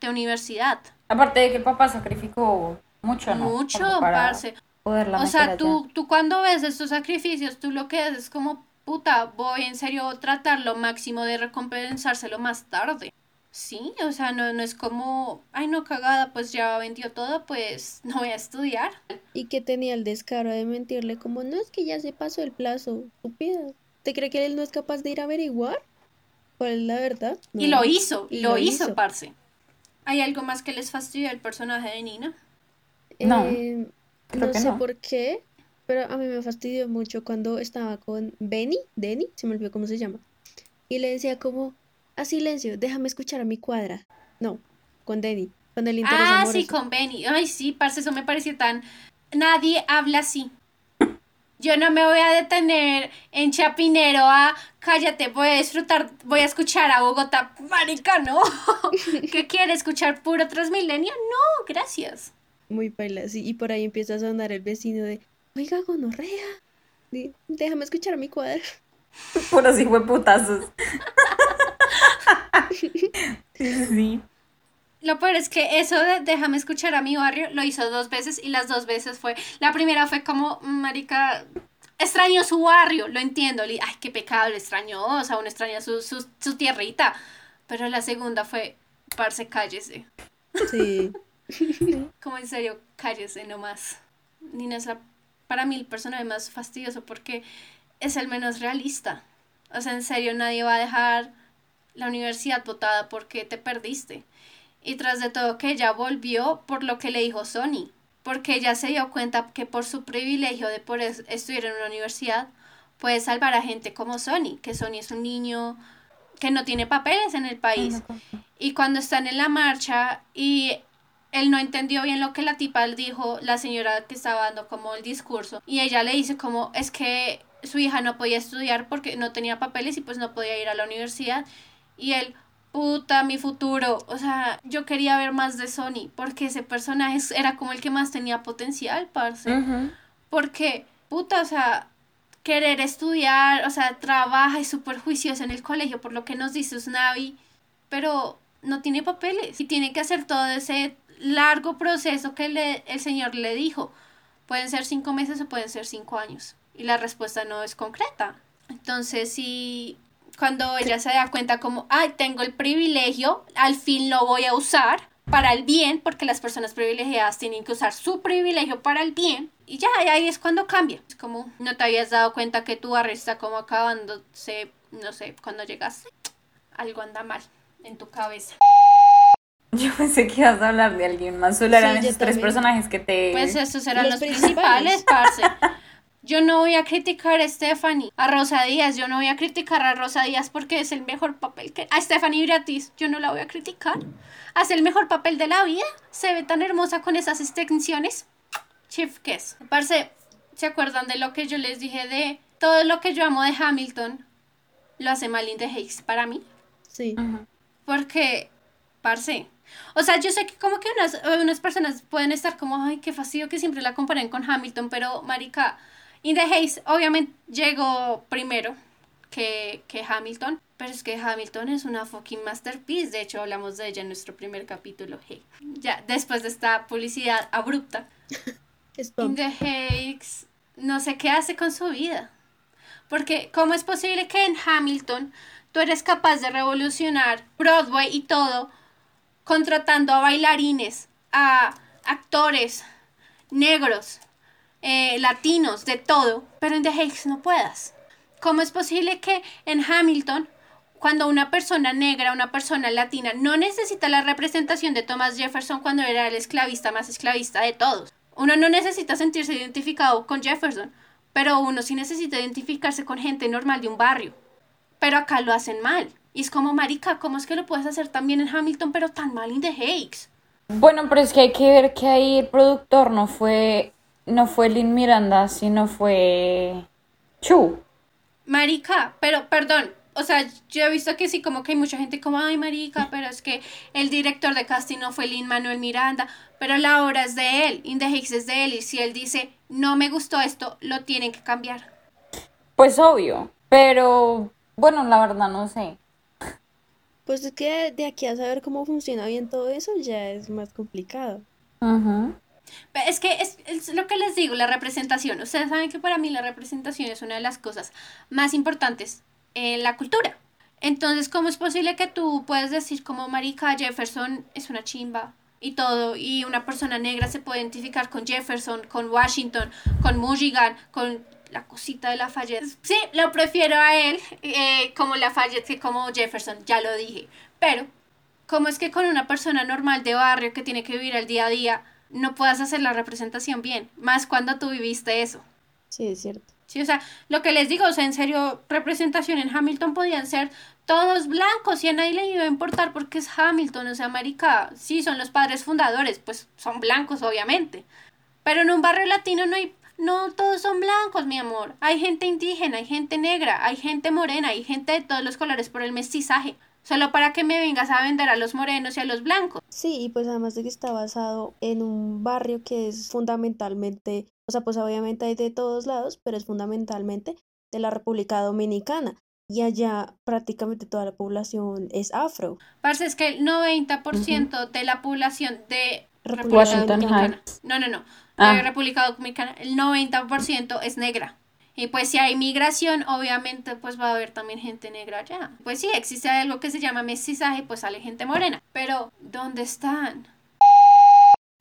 de universidad. Aparte de que el papá sacrificó mucho, ¿no? Mucho, para parce. O sea, tú, tú cuando ves estos sacrificios, tú lo que haces es como, puta, voy en serio tratar lo máximo de recompensárselo más tarde. Sí, o sea, no, no es como, ay, no, cagada, pues ya vendió todo, pues [LAUGHS] no voy a estudiar. Y que tenía el descaro de mentirle como, no es que ya se pasó el plazo, estúpida. ¿Te cree que él no es capaz de ir a averiguar? ¿Cuál es la verdad? Y lo hizo, Y lo, lo hizo, hizo. parce. ¿Hay algo más que les fastidia el personaje de Nina? No, Eh, creo no que sé no. por qué, pero a mí me fastidió mucho cuando estaba con Benny, Denny, se me olvidó cómo se llama. Y le decía como, a silencio, déjame escuchar a mi cuadra. No, con Denny, con el interés Ah, amoroso. sí, con Benny. Ay, sí, parce, eso me pareció tan... Nadie habla así. Yo no me voy a detener en Chapinero a... Cállate, voy a disfrutar, voy a escuchar a Bogotá. Marica, no. [LAUGHS] ¿Qué quiere escuchar puro Transmilenio? No, gracias. Muy paila, sí. Y por ahí empieza a sonar el vecino de, oiga, gonorrea, di- déjame escuchar a mi cuadra. [LAUGHS] Puros hijueputazos. sí, [LAUGHS] sí. Lo peor es que eso de déjame escuchar a mi barrio lo hizo dos veces y las dos veces fue. La primera fue como, marica, extraño su barrio, lo entiendo. li- Ay, qué pecado, lo extrañó, o sea, uno extraña su, su, su tierrita. Pero la segunda fue, parce, cállese. Sí, [LAUGHS] Como en serio, cállese nomás. Nina es la, para mí el personaje más fastidioso porque es el menos realista. O sea, en serio, nadie va a dejar la universidad botada porque te perdiste. Y tras de todo que ella volvió por lo que le dijo Sony. Porque ella se dio cuenta que por su privilegio de poder es- estudiar en una universidad puede salvar a gente como Sony. Que Sony es un niño que no tiene papeles en el país. Y cuando están en la marcha y él no entendió bien lo que la tipa dijo, la señora que estaba dando como el discurso, y ella le dice como es que su hija no podía estudiar porque no tenía papeles y pues no podía ir a la universidad. Y él, puta, mi futuro. O sea, yo quería ver más de Sony porque ese personaje era como el que más tenía potencial, parce. Ujú. Porque, puta, o sea, querer estudiar, o sea, trabaja y súper juiciosa en el colegio, por lo que nos dice Usnavi, pero no tiene papeles y tiene que hacer todo ese largo proceso que le, el señor le dijo. Pueden ser cinco meses o pueden ser cinco años. Y la respuesta no es concreta. Entonces, sí, cuando ella se da cuenta como, ay, tengo el privilegio, al fin lo voy a usar para el bien, porque las personas privilegiadas tienen que usar su privilegio para el bien. Y ya, y ahí es cuando cambia. Es como, no te habías dado cuenta que tu barrio está como acabándose, no sé, cuando llegaste. Algo anda mal en tu cabeza. [LAUGHS] Yo pensé que ibas a hablar de alguien más. Solo eran Sí, esos tres también. personajes que te. Pues estos eran Los los, principales, [LAUGHS] parce. Yo no voy a criticar a Stephanie, a Rosa Díaz, yo no voy a criticar a Rosa Díaz porque es el mejor papel que... A Stephanie Gratis, yo no la voy a criticar. Hace el mejor papel de la vida, se ve tan hermosa con esas extensiones. Chief Kiss. Parce, ¿se acuerdan de lo que yo les dije de todo lo que yo amo de Hamilton? Lo hace Malin de Hicks para mí. sí. Porque, parce, o sea, yo sé que como que unas, unas personas pueden estar como, ay, qué fastidio que siempre la comparen con Hamilton, pero, marica, In the Haze obviamente llegó primero que, que Hamilton, pero es que Hamilton es una fucking masterpiece, de hecho hablamos de ella en nuestro primer capítulo, hey. Ya, después de esta publicidad abrupta. [LAUGHS] In the Haze no sé qué hace con su vida. Porque, ¿cómo es posible que en Hamilton tú eres capaz de revolucionar Broadway y todo, contratando a bailarines, a actores negros, eh, latinos, de todo, pero en The Hague no puedas? ¿Cómo es posible que en Hamilton, cuando una persona negra, una persona latina, no necesita la representación de Thomas Jefferson cuando era el esclavista más esclavista de todos? Uno no necesita sentirse identificado con Jefferson, pero uno sí necesita identificarse con gente normal de un barrio. Pero acá lo hacen mal. Y es como, marica, ¿cómo es que lo puedes hacer tan bien en Hamilton, pero tan mal en The Hakes? Bueno, pero es que hay que ver que ahí el productor no fue. No fue Lin Miranda, sino fue. Chu. Marica, pero perdón, o sea, yo he visto que sí, como que hay mucha gente como, ay, marica, pero es que el director de casting no fue Lin Manuel Miranda, pero la obra es de él, In the Hicks es de él, y si él dice, no me gustó esto, lo tienen que cambiar. Pues obvio. Pero. Bueno, la verdad no sé. Pues es que de aquí a saber cómo funciona bien todo eso ya es más complicado. Ujú. Es que es, es lo que les digo, la representación. Ustedes saben que para mí la representación es una de las cosas más importantes en la cultura. Entonces, ¿cómo es posible que tú puedas decir como Marica Jefferson es una chimba y todo, y una persona negra se puede identificar con Jefferson, con Washington, con Mulligan, con la cosita de Lafayette? Sí, lo prefiero a él eh, como Lafayette que como Jefferson, ya lo dije. Pero, ¿cómo es que con una persona normal de barrio que tiene que vivir el día a día no puedas hacer la representación bien? Más cuando tú viviste eso. Sí, es cierto. Sí, o sea, lo que les digo, o sea, en serio, representación en Hamilton podían ser todos blancos y a nadie le iba a importar porque es Hamilton, o sea, marica, sí, son los padres fundadores, pues son blancos, obviamente. Pero en un barrio latino no hay, no todos son blancos, mi amor. Hay gente indígena, hay gente negra, hay gente morena, hay gente de todos los colores por el mestizaje. Solo para que me vengas a vender a los morenos y a los blancos. Sí, y pues además de que está basado en un barrio que es fundamentalmente, o sea, pues obviamente hay de todos lados, pero es fundamentalmente de la República Dominicana. Y allá prácticamente toda la población es afro. Parce, es que el 90% de la población de República Washington Dominicana. No, no, no. De Ah. República Dominicana, el 90% es negra. Y pues si hay migración, obviamente pues va a haber también gente negra allá. Pues sí, existe algo que se llama mestizaje, pues sale gente morena. Pero, ¿dónde están?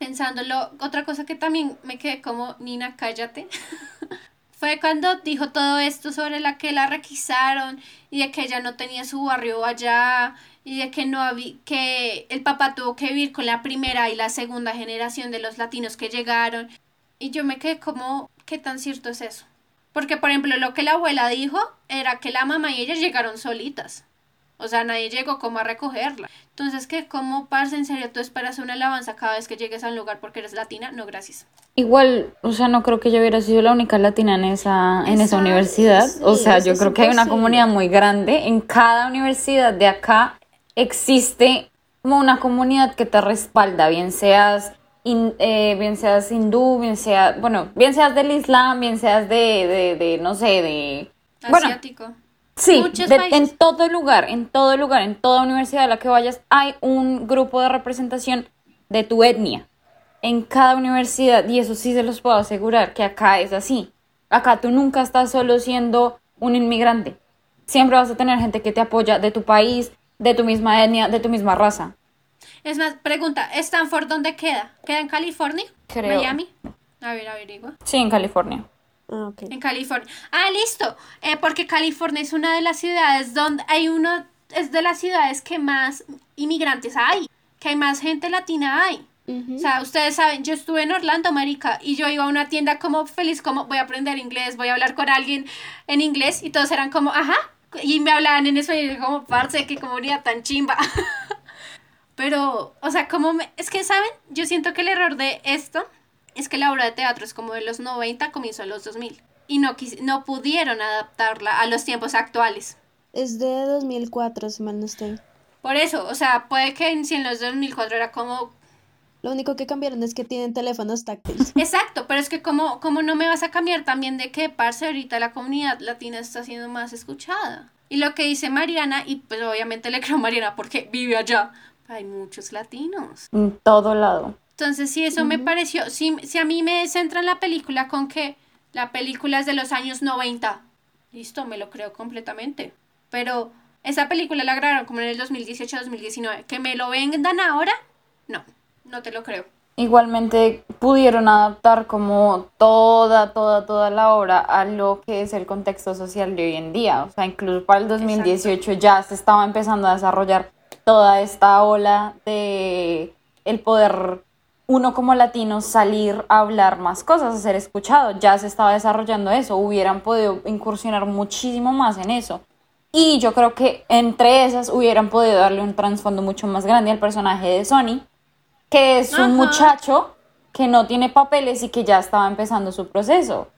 Pensándolo, otra cosa que también me quedé como, Nina, cállate. [LAUGHS] Fue cuando dijo todo esto sobre la que la requisaron y de que ella no tenía su barrio allá y de que no había, que el papá tuvo que vivir con la primera y la segunda generación de los latinos que llegaron. Y yo me quedé como, ¿qué tan cierto es eso? Porque, por ejemplo, lo que la abuela dijo era que la mamá y ella llegaron solitas. O sea, nadie llegó como a recogerla. Entonces, ¿qué? ¿Cómo, parce, en serio, tú esperas una alabanza cada vez que llegues a un lugar porque eres latina? No, gracias. Igual, o sea, no creo que yo hubiera sido la única latina en esa, en esa universidad. o sea, yo creo que hay una comunidad muy grande. En cada universidad de acá existe como una comunidad que te respalda, bien seas, hin- eh, bien seas hindú, bien seas, bueno, bien seas del Islam, bien seas de, de, de no sé, de... Bueno, Asiático. Sí, de- en todo lugar, en todo lugar, en toda universidad a la que vayas, hay un grupo de representación de tu etnia. En cada universidad, y eso sí se los puedo asegurar, que acá es así. Acá tú nunca estás solo siendo un inmigrante. Siempre vas a tener gente que te apoya de tu país, de tu misma etnia, de tu misma raza. Es más, pregunta, ¿Stanford dónde queda? ¿Queda en California? Creo. ¿Miami? A ver, averigua. Sí, en California. Ah. En California. Ah, listo. Eh, porque California es una de las ciudades donde hay uno, es de las ciudades que más inmigrantes hay, que hay más gente latina hay. O sea, ustedes saben, yo estuve en Orlando, marica, y yo iba a una tienda como feliz, como voy a aprender inglés, voy a hablar con alguien en inglés, y todos eran como, ajá, y me hablaban en español, y yo como, parce, qué comunidad tan chimba. [LAUGHS] Pero, o sea, como, me- es que, ¿saben? Yo siento que el error de esto es que la obra de teatro es como de los 90, comienzo de los 2000, y no, quis- no pudieron adaptarla a los tiempos actuales. Es de 2004, si mal no estoy. Por eso, o sea, puede que en, si en los 2004 era como Lo único que cambiaron es que tienen teléfonos táctiles. [LAUGHS] Exacto, pero es que como, como no me vas a cambiar también de que, parce, ahorita la comunidad latina está siendo más escuchada. Y lo que dice Mariana, y pues obviamente le creo a Mariana porque vive allá, hay muchos latinos. En todo lado. Entonces, sí, eso me pareció, si, si a mí me centra en la película con que la película es de los años 90, listo, me lo creo completamente. Pero esa película la grabaron como en el 2018-2019. ¿Que me lo vendan ahora? No, no te lo creo. Igualmente pudieron adaptar como toda, toda, toda la obra a lo que es el contexto social de hoy en día. O sea, incluso para el 2018 ya se estaba empezando a desarrollar toda esta ola de el poder uno como latino salir a hablar más cosas, a ser escuchado. Ya se estaba desarrollando eso. Hubieran podido incursionar muchísimo más en eso. Y yo creo que entre esas hubieran podido darle un trasfondo mucho más grande al personaje de Sony, que es un Ajá. muchacho que no tiene papeles y que ya estaba empezando su proceso.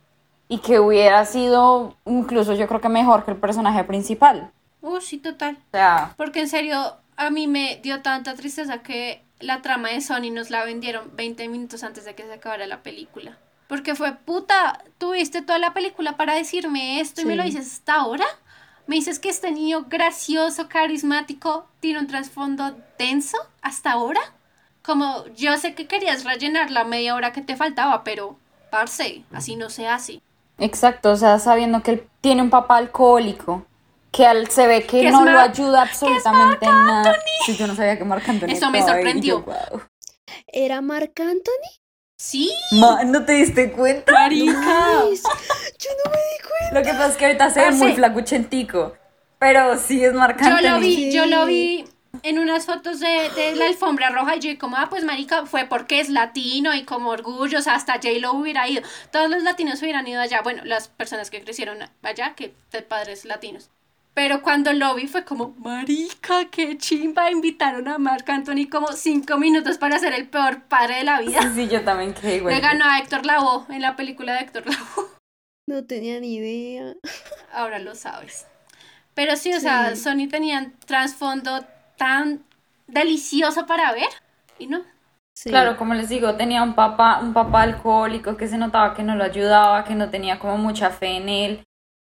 Y que hubiera sido incluso yo creo que mejor que el personaje principal. Uh, sí, total. O sea, Porque en serio, a mí me dio tanta tristeza que la trama de Sony nos la vendieron 20 minutos antes de que se acabara la película. Porque fue, puta, tuviste toda la película para decirme esto y me lo dices hasta ahora. Me dices que este niño gracioso, carismático, tiene un trasfondo denso hasta ahora. Como yo sé que querías rellenar la media hora que te faltaba, pero, parce, así no se hace. exacto, o sea, sabiendo que él tiene un papá alcohólico, que al, se ve que no lo ayuda absolutamente en nada. Sí, yo no sabía que Marc Anthony Eso me sorprendió. yo. ¿Era Marc Anthony? Sí, Ma, ¿No te diste cuenta? marica. Yo no me di cuenta. Lo que pasa es que ahorita se ve muy flacuchentico. Pero sí es Marc Yo Anthony. lo vi, yo lo Sí. vi en unas fotos de, de la alfombra roja y yo como, ah, pues marica, fue porque es latino y como orgullo, o sea, hasta J-Lo hubiera ido. Todos los latinos hubieran ido allá, bueno, las personas que crecieron allá, que de padres latinos. Pero cuando lo vi fue como, marica, qué chimba, invitaron a Marc Anthony como cinco minutos para ser el peor padre de la vida. Sí, [LAUGHS] sí, yo también quedé igual. Le ganó a Héctor Lavoe en la película de Héctor Lavoe. No tenía ni idea. ahora lo sabes. Pero sí, o sea. Sony tenían trasfondo tan delicioso para ver y no. Sí. Claro, como les digo, tenía un papá, un papá alcohólico que se notaba que no lo ayudaba, que no tenía como mucha fe en él.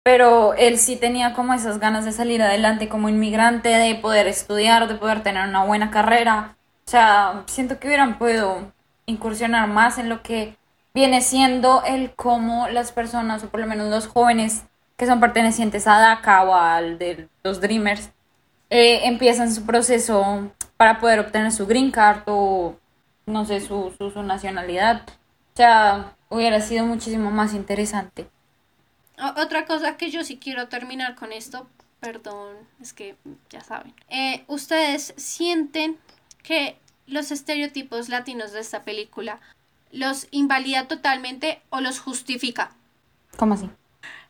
Pero él sí tenía como esas ganas de salir adelante como inmigrante, de poder estudiar, de poder tener una buena carrera. O sea, siento que hubieran podido incursionar más en lo que viene siendo el cómo las personas, o por lo menos los jóvenes que son pertenecientes a DACA o al de los Dreamers, eh, empiezan su proceso para poder obtener su green card o no sé, su, su, su nacionalidad. O sea, hubiera sido muchísimo más interesante. O- Otra cosa que yo sí quiero terminar con esto, perdón, es que ya saben. Eh, ¿Ustedes sienten que los estereotipos latinos de esta película los invalida totalmente o los justifica? ¿Cómo así?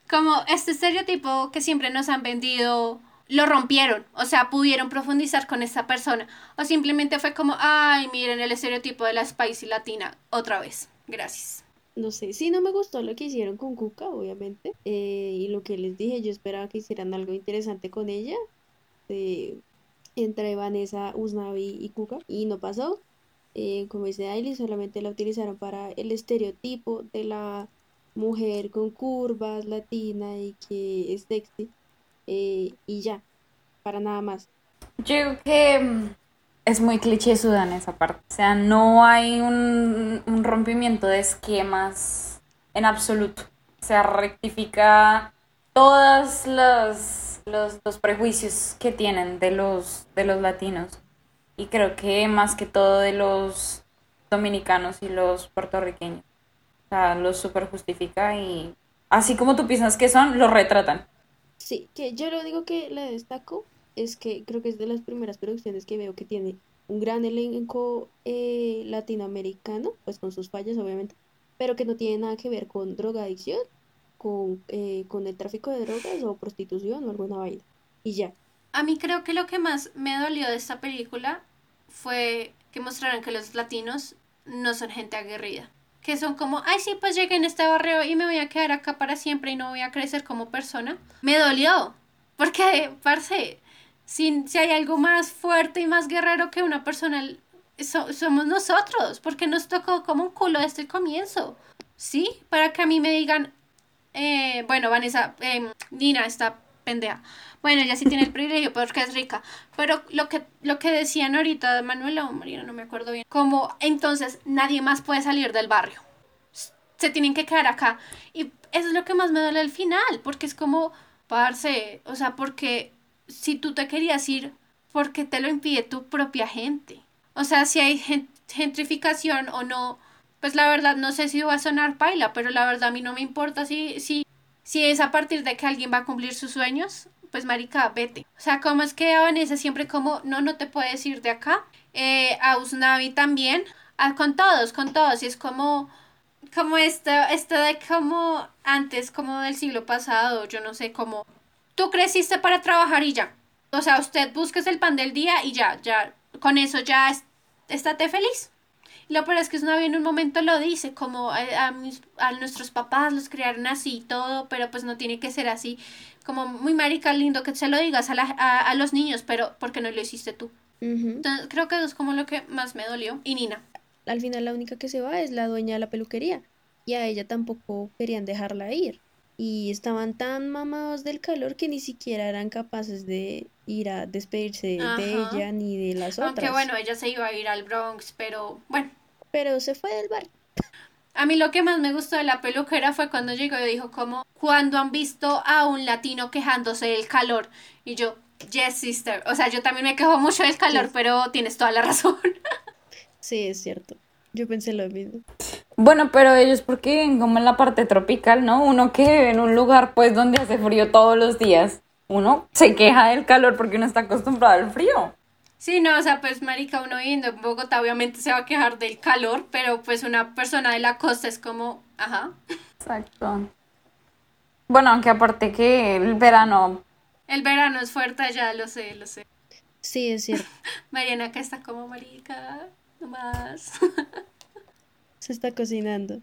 como este estereotipo que siempre nos han vendido, lo rompieron, o sea, pudieron profundizar con esta persona, o simplemente fue como, ay, miren el estereotipo de la spicy latina, otra vez, gracias. No sé, sí, no me gustó lo que hicieron con Cuca, obviamente. eh, y lo que les dije, yo esperaba que hicieran algo interesante con ella. eh, entre Vanessa, Usnavi y Cuca. Y no pasó. Eh, como dice Ailey, solamente la utilizaron para el estereotipo de la mujer con curvas, latina y que es sexy. y ya, para nada más. Yo que mm, es muy cliché en esa parte. O sea, no hay un, un rompimiento de esquemas en absoluto. O sea, rectifica todos los, los, prejuicios que tienen de los, de los latinos. Y creo que más que todo de los dominicanos y los puertorriqueños. O sea, los super justifica y así como tú piensas que son, los retratan. Sí, que yo lo único que le destaco es que creo que es de las primeras producciones que veo que tiene un gran elenco eh, latinoamericano, pues con sus fallas obviamente, pero que no tiene nada que ver con drogadicción, con, eh, con el tráfico de drogas o prostitución o alguna vaina. Y ya. A mí creo que lo que más me dolió de esta película fue que mostraron que los latinos no son gente aguerrida. Que son como, ay, sí, pues llegué en este barrio y me voy a quedar acá para siempre y no voy a crecer como persona. Me dolió. Porque, parce, si, si hay algo más fuerte y más guerrero que una persona, so- somos nosotros. Porque nos tocó como un culo desde el comienzo. ¿Sí? Para que a mí me digan, eh, bueno, Vanessa, em, Nina está pendeja. Bueno, ella sí tiene el privilegio porque es rica. Pero lo que, lo que decían ahorita Manuela o Marina, no me acuerdo bien. Como entonces nadie más puede salir del barrio. Se tienen que quedar acá. Y eso es lo que más me duele al final. Porque es como, parce, o sea, porque si tú te querías ir, ¿por qué te lo impide tu propia gente? O sea, si hay gen- gentrificación o no, pues la verdad no sé si va a sonar paila, pero la verdad a mí no me importa si, si, si es a partir de que alguien va a cumplir sus sueños, pues marica, vete. O sea, como es que a Vanessa siempre como, no, no te puedes ir de acá. Eh, a Usnavi también. Con todos, con todos. Y es como, como esto, esto de como antes, como del siglo pasado, yo no sé, como tú creciste para trabajar y ya. O sea, usted busques el pan del día y ya, ya, con eso ya es, estate feliz. Lo peor es que una en un momento lo dice, como a, a, nuestros papás los criaron así y todo, pero pues no tiene que ser así. Como muy marica, lindo que se lo digas a, a, los niños, pero porque no lo hiciste tú. Entonces, creo que eso es como lo que más me dolió. Y Nina. Al final la única que se va es la dueña de la peluquería. Y a ella tampoco querían dejarla ir y estaban tan mamados del calor que ni siquiera eran capaces de ir a despedirse de ella ni de las otras. Aunque bueno, ella se iba a ir al Bronx, pero bueno. Pero se fue del bar. A mí lo que más me gustó de la peluquera fue cuando llegó y dijo como, cuando han visto a un latino quejándose del calor? Y yo, yes, sister. O sea, yo también me quejo mucho del calor, pero tienes toda la [LAUGHS] razón. sí, es cierto. Yo pensé lo mismo. Bueno, pero ellos porque como en la parte tropical, ¿no? Uno que vive en un lugar pues donde hace frío todos los días, uno se queja del calor porque uno está acostumbrado al frío. Sí, no, o sea, pues marica, uno viviendo en Bogotá obviamente se va a quejar del calor, pero pues una persona de la costa es como, ajá. Exacto. Bueno, aunque aparte que el verano... El verano es fuerte ya, lo sé, lo sé. Sí, es cierto. [LAUGHS] Mariana acá está como marica, nomás. [LAUGHS] Se está cocinando.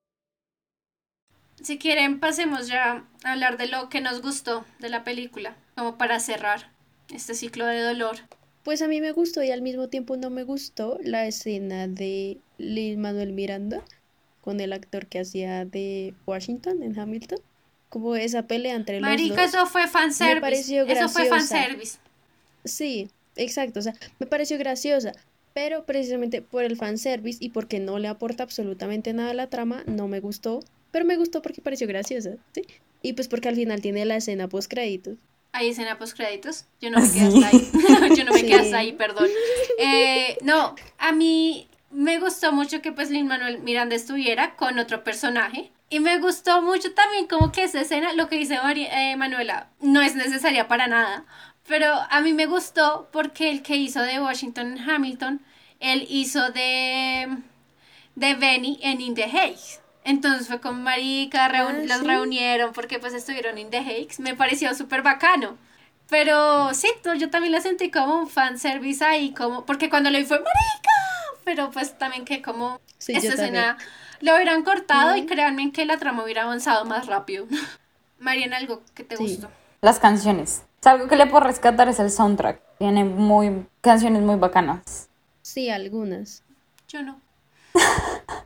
si quieren, pasemos ya a hablar de lo que nos gustó de la película, como para cerrar este ciclo de dolor. Pues a mí me gustó y al mismo tiempo no me gustó la escena de Lin Manuel Miranda con el actor que hacía de Washington en Hamilton. Como esa pelea entre los dos. eso fue fanservice. Me pareció graciosa. Eso fue fanservice. Sí, exacto. O sea, me pareció graciosa. Pero precisamente por el fanservice y porque no le aporta absolutamente nada a la trama, no me gustó pero me gustó porque pareció graciosa, ¿sí? Y pues porque al final tiene la escena post créditos. ¿Hay escena post créditos? [LAUGHS] Yo no me quedé hasta ahí. Yo no me quedé hasta ahí, perdón. Eh, no, a mí me gustó mucho que pues Lin Manuel Miranda estuviera con otro personaje. Y me gustó mucho también como que esa escena, lo que dice eh, Manuela, no es necesaria para nada. Pero a mí me gustó porque el que hizo de Washington en Hamilton, él hizo de, de Benny en In the Haze. Entonces fue con marica, ah, los reunieron porque pues estuvieron en The Hakes. Me pareció súper bacano. Pero sí, yo también la sentí como un fanservice ahí, como, porque cuando lo vi fue marica. Pero pues también que como esa escena lo hubieran cortado y créanme que la trama hubiera avanzado más rápido. [LAUGHS] Mariana, algo que te gustó. Las canciones. algo que le puedo rescatar es el soundtrack. Tiene muy canciones muy bacanas. Sí, algunas. Yo no. [LAUGHS]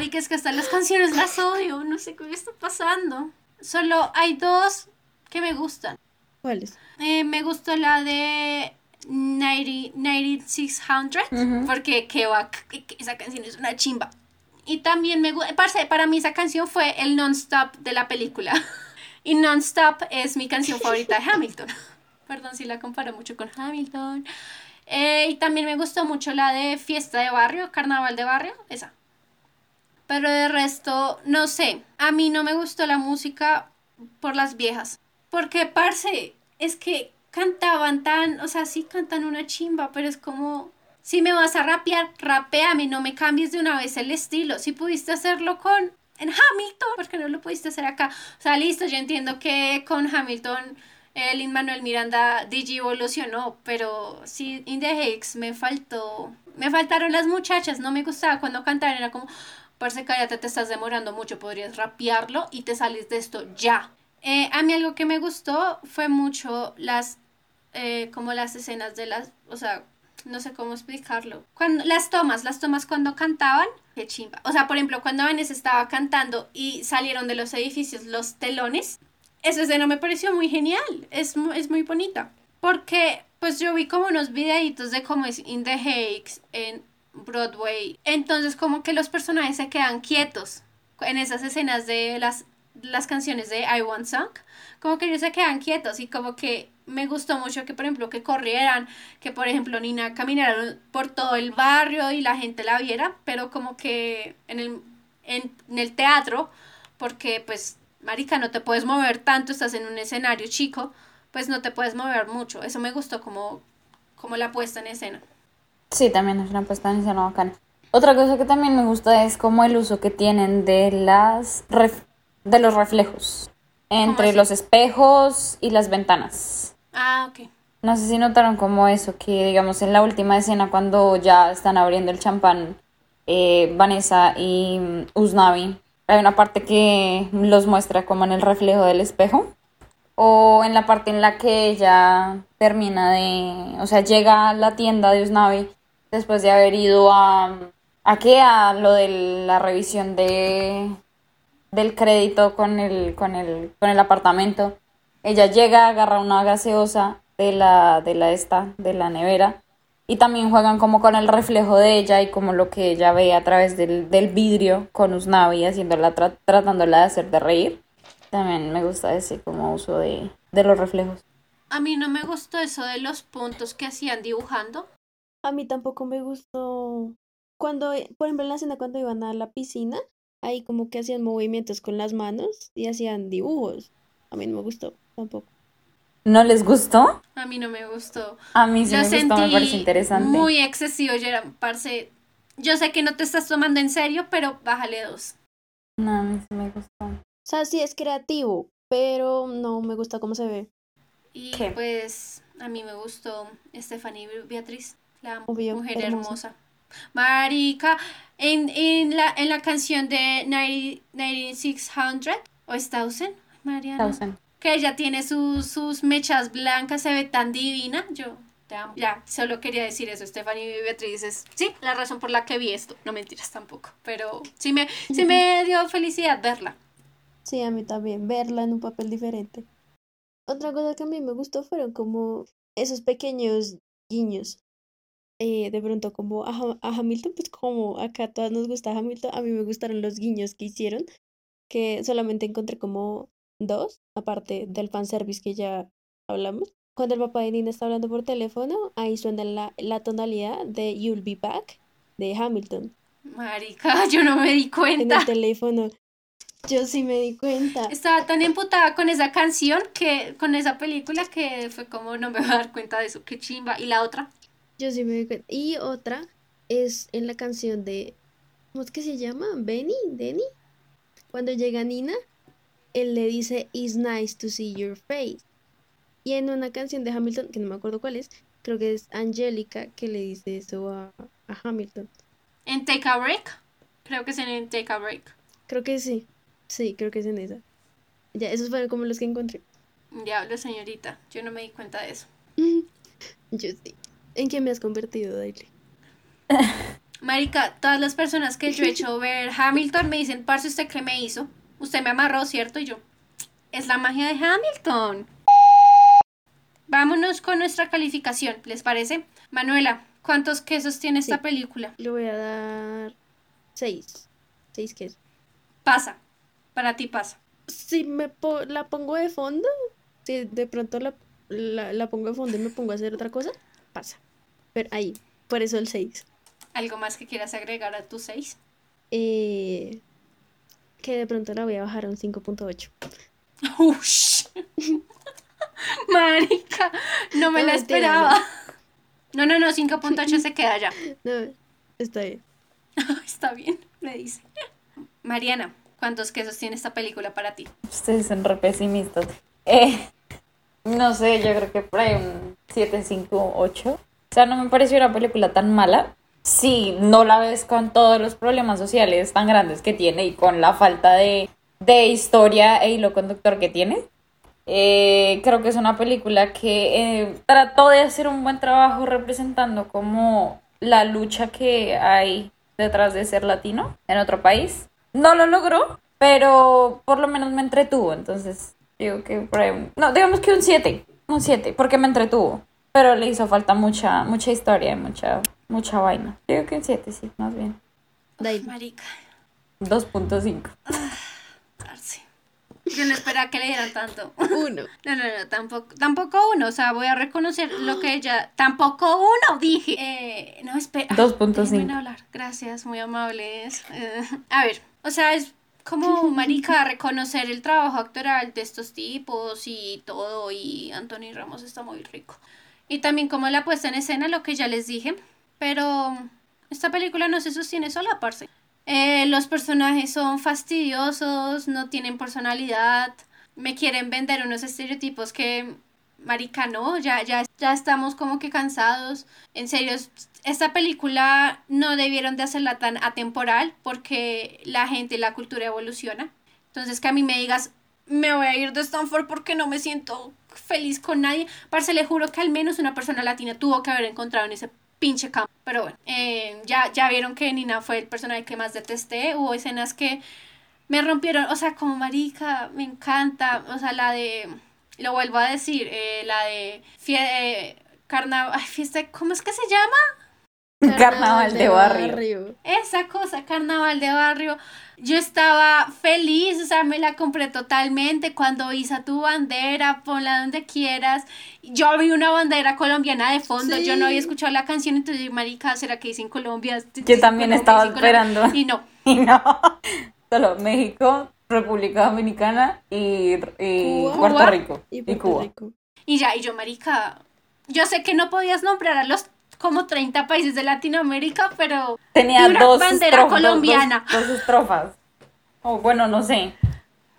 Marica, es que hasta las canciones las odio, no sé qué está pasando. Solo hay dos que me gustan. ¿Cuáles? Eh, me gustó la de 9600, porque qué esa canción es una chimba. Y también me gusta, para mí esa canción fue el non-stop de la película. [LAUGHS] y non-stop es mi canción favorita de Hamilton. [LAUGHS] Perdón si la comparo mucho con Hamilton. Eh, y también me gustó mucho la de fiesta de barrio, carnaval de barrio, esa. Pero de resto, no sé. A mí no me gustó la música por las viejas. Porque, parce, es que cantaban tan, o sea, sí cantan una chimba, pero es como, si me vas a rapear, rapeame, no me cambies de una vez el estilo. Si pudiste hacerlo con en Hamilton, ¿por qué no lo pudiste hacer acá? O sea, listo, yo entiendo que con Hamilton el Manuel Miranda DJ evolucionó, pero sí, In the Hicks me faltó, me faltaron las muchachas, no me gustaba cuando cantaban, era como, parce, cállate, te estás demorando mucho, podrías rapearlo y te sales de esto ya. Eh, a mí algo que me gustó fue mucho las, eh, como las escenas de las, o sea, no sé cómo explicarlo. Cuando, las tomas, las tomas cuando cantaban, qué chimba. O sea, por ejemplo, cuando Vanessa estaba cantando y salieron de los edificios los telones, esa escena me pareció muy genial, es, es muy bonita. Porque, pues yo vi como unos videitos de cómo es In the Hakes en Broadway. Entonces como que los personajes se quedan quietos en esas escenas de las las canciones de I Want Song, como que ellos se quedan quietos y como que me gustó mucho que, por ejemplo, que corrieran, que, por ejemplo, Nina caminara por todo el barrio y la gente la viera, pero como que en el, en, el teatro, porque, pues, marica, no te puedes mover tanto, estás en un escenario chico, pues no te puedes mover mucho. Eso me gustó como, como la puesta en escena. Sí, también es una puesta en escena bacana. Otra cosa que también me gusta es como el uso que tienen de las de los reflejos entre los espejos y las ventanas. Ah, ok. No sé si notaron como eso, que digamos en la última escena cuando ya están abriendo el champán, eh, Vanessa y Usnavi, hay una parte que los muestra como en el reflejo del espejo, o en la parte en la que ella termina de, o sea, llega a la tienda de Usnavi después de haber ido a, ¿a qué? A lo de la revisión de, del crédito con el, con el, con el apartamento. Ella llega, agarra una gaseosa de la, de la esta, de la nevera, y también juegan como con el reflejo de ella y como lo que ella ve a través del, del vidrio con Usnavi haciéndola, tratándola de hacer de reír. También me gusta ese como uso de, de los reflejos. A mí no me gustó eso de los puntos que hacían dibujando. A mí tampoco me gustó cuando, por ejemplo, en la escena cuando iban a la piscina, ahí como que hacían movimientos con las manos y hacían dibujos. A mí no me gustó tampoco. ¿No les gustó? A mí no me gustó. A mí sí me gustó, me parece interesante. Muy excesivo, era parce. Yo sé que no te estás tomando en serio, pero bájale dos. No, a mí sí me gustó. O sea, sí es creativo, pero no me gusta cómo se ve. Y pues a mí me gustó Stephanie Beatriz, la mujer hermosa. Marica, en, en, la, en la canción de 9600 o 1000, Mariana. Que ella tiene sus, sus mechas blancas, se ve tan divina. Yo te amo. Ya, solo quería decir eso, Stephanie Beatriz. Es, sí, la razón por la que vi esto. No mentiras tampoco. Pero sí me, sí me [LAUGHS] dio felicidad verla. Sí, a mí también, verla en un papel diferente. Otra cosa que a mí me gustó fueron como esos pequeños guiños eh, de pronto como a, Hamilton, pues como acá a todas nos gusta Hamilton, a mí me gustaron los guiños que hicieron, que solamente encontré como dos, aparte del fanservice que ya hablamos. Cuando el papá de Nina está hablando por teléfono, ahí suena la, la tonalidad de You'll Be Back de Hamilton. Marica, [LAUGHS] yo no me di cuenta. En el teléfono. Yo sí me di cuenta. Estaba tan emputada con esa canción que, con esa película que fue como no me voy a dar cuenta de eso, qué chimba. ¿Y la otra? Yo sí me di cuenta. Y otra es en la canción de. ¿Cómo es que se llama? ¿Benny? ¿Denny? Cuando llega Nina, él le dice, It's nice to see your face. Y en una canción de Hamilton, que no me acuerdo cuál es, creo que es Angélica que le dice eso a, Hamilton. ¿En Take a Break? Creo que es en Take a Break. Creo que sí. Sí, creo que es en esa. Ya, esos fueron como los que encontré. Diablo, señorita. Yo no me di cuenta de eso. [LAUGHS] Yo sí. ¿En qué me has convertido, Daily? [LAUGHS] Marica, todas las personas que yo he hecho ver Hamilton me dicen, parce, ¿usted qué me hizo? Usted me amarró, ¿cierto? Y yo, es la magia de Hamilton. Vámonos con nuestra calificación, ¿les parece? Manuela, ¿cuántos quesos tiene esta película? Le voy a dar seis. Seis quesos. Pasa. Para ti pasa. Si me la pongo de fondo, si de pronto la, la, la pongo de fondo y me pongo a hacer otra cosa, pasa. Pero ahí, por eso el 6. ¿Algo más que quieras agregar a tu 6? Eh, que de pronto la voy a bajar a un 5.8. [LAUGHS] Ush. [LAUGHS] Marica, no me la esperaba. No, no, no, 5.8 se queda ya. [LAUGHS] No, está bien. está bien, me dice. Mariana, ¿cuántos quesos tiene esta película para ti? Ustedes son re pesimistas. Eh, no sé, yo creo que por ahí un 7, 5, 8. O sea, no me pareció una película tan mala. Sí, no la ves con todos los problemas sociales tan grandes que tiene y con la falta de, de historia e hilo conductor que tiene. Eh, creo que es una película que eh, trató de hacer un buen trabajo representando como la lucha que hay detrás de ser latino en otro país. No lo logró, pero por lo menos me entretuvo, entonces Digo que por ahí, no, digamos que un 7, un 7, porque me entretuvo. Pero le hizo falta mucha, mucha historia, mucha, mucha vaina. Digo que un 7, sí, más bien. Uf, marica. 2.5. Yo no esperaba que le dieran tanto. Uno. [LAUGHS] No, no, no, tampoco, tampoco uno. O sea, voy a reconocer lo que ella. Tampoco uno, dije. Eh, no, espera. 2.5. Déjenme hablar. Gracias, muy amables. Eh, a ver, o sea, es como marica reconocer el trabajo actoral de estos tipos y todo. Y Anthony Ramos está muy rico. Y también como la puesta en escena, lo que ya les dije. Pero esta película no se sostiene sola, parce. Eh, los personajes son fastidiosos, no tienen personalidad, me quieren vender unos estereotipos que, marica, no, ya, ya, ya estamos como que cansados. En serio, esta película no debieron de hacerla tan atemporal porque la gente y la cultura evoluciona. Entonces que a mí me digas, me voy a ir de Stanford porque no me siento feliz con nadie. Parce, le juro que al menos una persona latina tuvo que haber encontrado en ese pinche campo. Pero bueno, eh, ya, ya vieron que Nina fue el personaje que más detesté. Hubo escenas que me rompieron, o sea, como marica, me encanta. O sea, la de, lo vuelvo a decir, eh, la de fie, carnaval, fiesta, ¿cómo es que se llama? Carnaval, de, barrio. Esa cosa, carnaval de barrio. Yo estaba feliz, o sea, me la compré totalmente. Cuando hice tu bandera, ponla donde quieras. Yo vi una bandera colombiana de fondo, yo no había escuchado la canción, entonces dije, marica, ¿será que dice en Colombia? Yo también estaba esperando. Y no. [LAUGHS] Y no. Solo México, República Dominicana y, y Puerto Rico. Y, Puerto Cuba. Rico. Y ya, y yo, marica, yo sé que no podías nombrar a los como 30 países de Latinoamérica, pero tenía una dos bandera estrofas, colombiana. Dos, dos estrofas. O oh, bueno, no sé.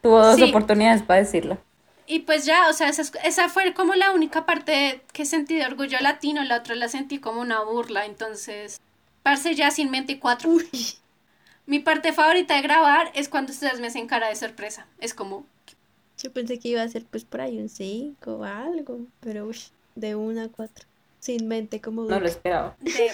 Tuvo dos Sí. oportunidades para decirlo. Y pues ya, o sea, esa, esa fue como la única parte que sentí de orgullo latino, la otra la sentí como una burla, entonces, parce ya sin mente cuatro. Uy. Mi parte favorita de grabar es cuando ustedes me hacen cara de sorpresa. Es como, Yo pensé que iba a ser pues por ahí un 5 o algo, pero uy, de 1 a 4. Sin mente como No lo Duque. esperaba. de-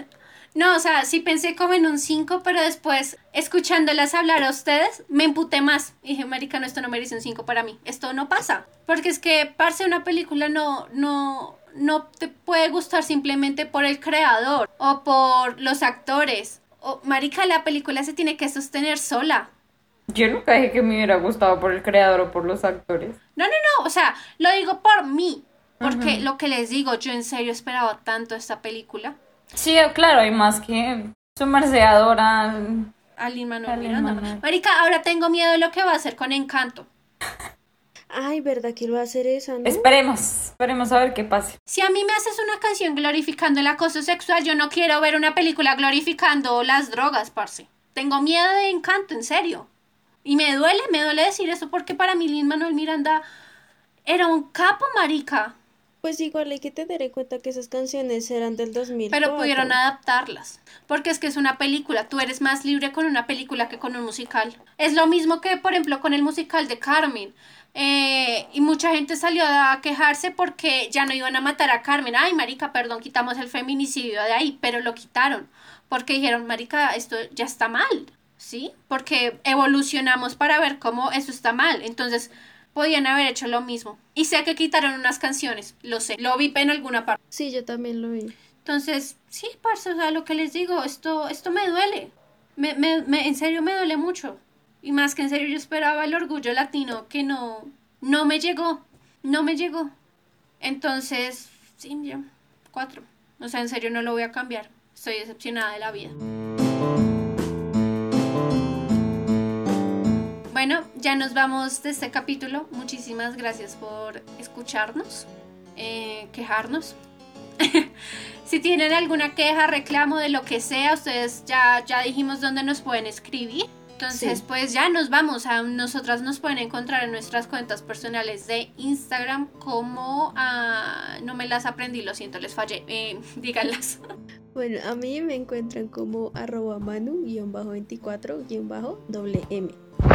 [LAUGHS] no, o sea, sí pensé como en un 5, pero después, escuchándolas hablar a ustedes, me emputé más. Y dije, marica, no, esto no merece un 5 para mí. Esto no pasa. Porque es que, parce, una película no, no, no te puede gustar simplemente por el creador o por los actores. O, marica, la película se tiene que sostener sola. Yo nunca dije que me hubiera gustado por el creador o por los actores. No, no, no, o sea, lo digo por mí. Porque lo que les digo, yo en serio esperaba tanto esta película. Sí, claro, hay más que su merceadora. A Lin Manuel Miranda. Marica, ahora tengo miedo de lo que va a hacer con Encanto. [LAUGHS] Ay, ¿verdad que lo va a hacer esa, no? Esperemos, esperemos a ver qué pase. Si a mí me haces una canción glorificando el acoso sexual, yo no quiero ver una película glorificando las drogas, parce. Tengo miedo de Encanto, en serio. Y me duele, me duele decir eso porque para mí Lin Manuel Miranda era un capo, marica. Pues igual hay que tener en cuenta que esas canciones eran del 2000. Pero pudieron adaptarlas. Porque es que es una película. Tú eres más libre con una película que con un musical. Es lo mismo que, por ejemplo, con el musical de Carmen. Eh, y mucha gente salió a quejarse porque ya no iban a matar a Carmen. Ay, marica, perdón, quitamos el feminicidio de ahí, pero lo quitaron. Porque dijeron, marica, esto ya está mal. ¿Sí? Porque evolucionamos para ver cómo eso está mal. Entonces, podían haber hecho lo mismo. Y sé que quitaron unas canciones. Lo sé. Lo vi en alguna parte. Sí, yo también lo vi. Entonces, sí, parce, o sea, lo que les digo, esto, esto me duele. Me, me, me- en serio me duele mucho. Y más que en serio yo esperaba el orgullo latino que no, no me llegó. No me llegó. Entonces, sí, ya, cuatro. O sea, en serio no lo voy a cambiar. Estoy decepcionada de la vida. Bueno, ya nos vamos de este capítulo. Muchísimas gracias por escucharnos, eh, quejarnos. [LAUGHS] si tienen alguna queja, reclamo de lo que sea, ustedes ya, ya dijimos dónde nos pueden escribir. Entonces, Sí. pues ya nos vamos. A nosotras nos pueden encontrar en nuestras cuentas personales de Instagram como ah, no me las aprendí, lo siento, les fallé. Eh, [LAUGHS] díganlas. Bueno, a mí me encuentran como arroba manu-24-doble M.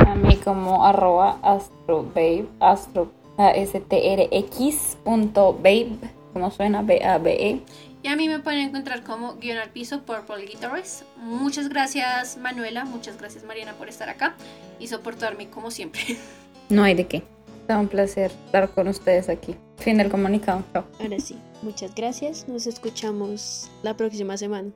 A mí como arroba astrobabe, astro, A-S-T-R-X punto babe, como suena, B-A-B-E. Y a mí me pueden encontrar como guion al piso Purple Guitarist. Muchas gracias Manuela, muchas gracias Mariana por estar acá y soportarme como siempre. [LAUGHS] No hay de qué. Es un placer estar con ustedes aquí. Fin del comunicado. Chao. Ahora sí, muchas gracias. Nos escuchamos la próxima semana.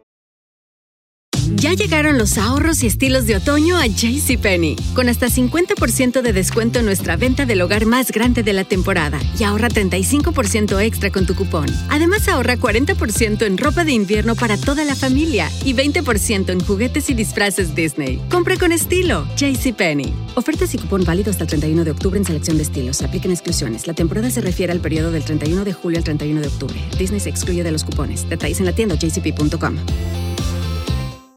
Ya llegaron los ahorros y estilos de otoño a JCPenney, con hasta 50% de descuento en nuestra venta del hogar más grande de la temporada y ahorra 35% extra con tu cupón. Además ahorra 40% en ropa de invierno para toda la familia y 20% en juguetes y disfraces Disney. Compra con estilo, JCPenney. Ofertas y cupón válido hasta el 31 de octubre en selección de estilos. Apliquen exclusiones. La temporada se refiere al periodo del 31 de julio al 31 de octubre. Disney se excluye de los cupones. Detalles en la tienda jcp.com.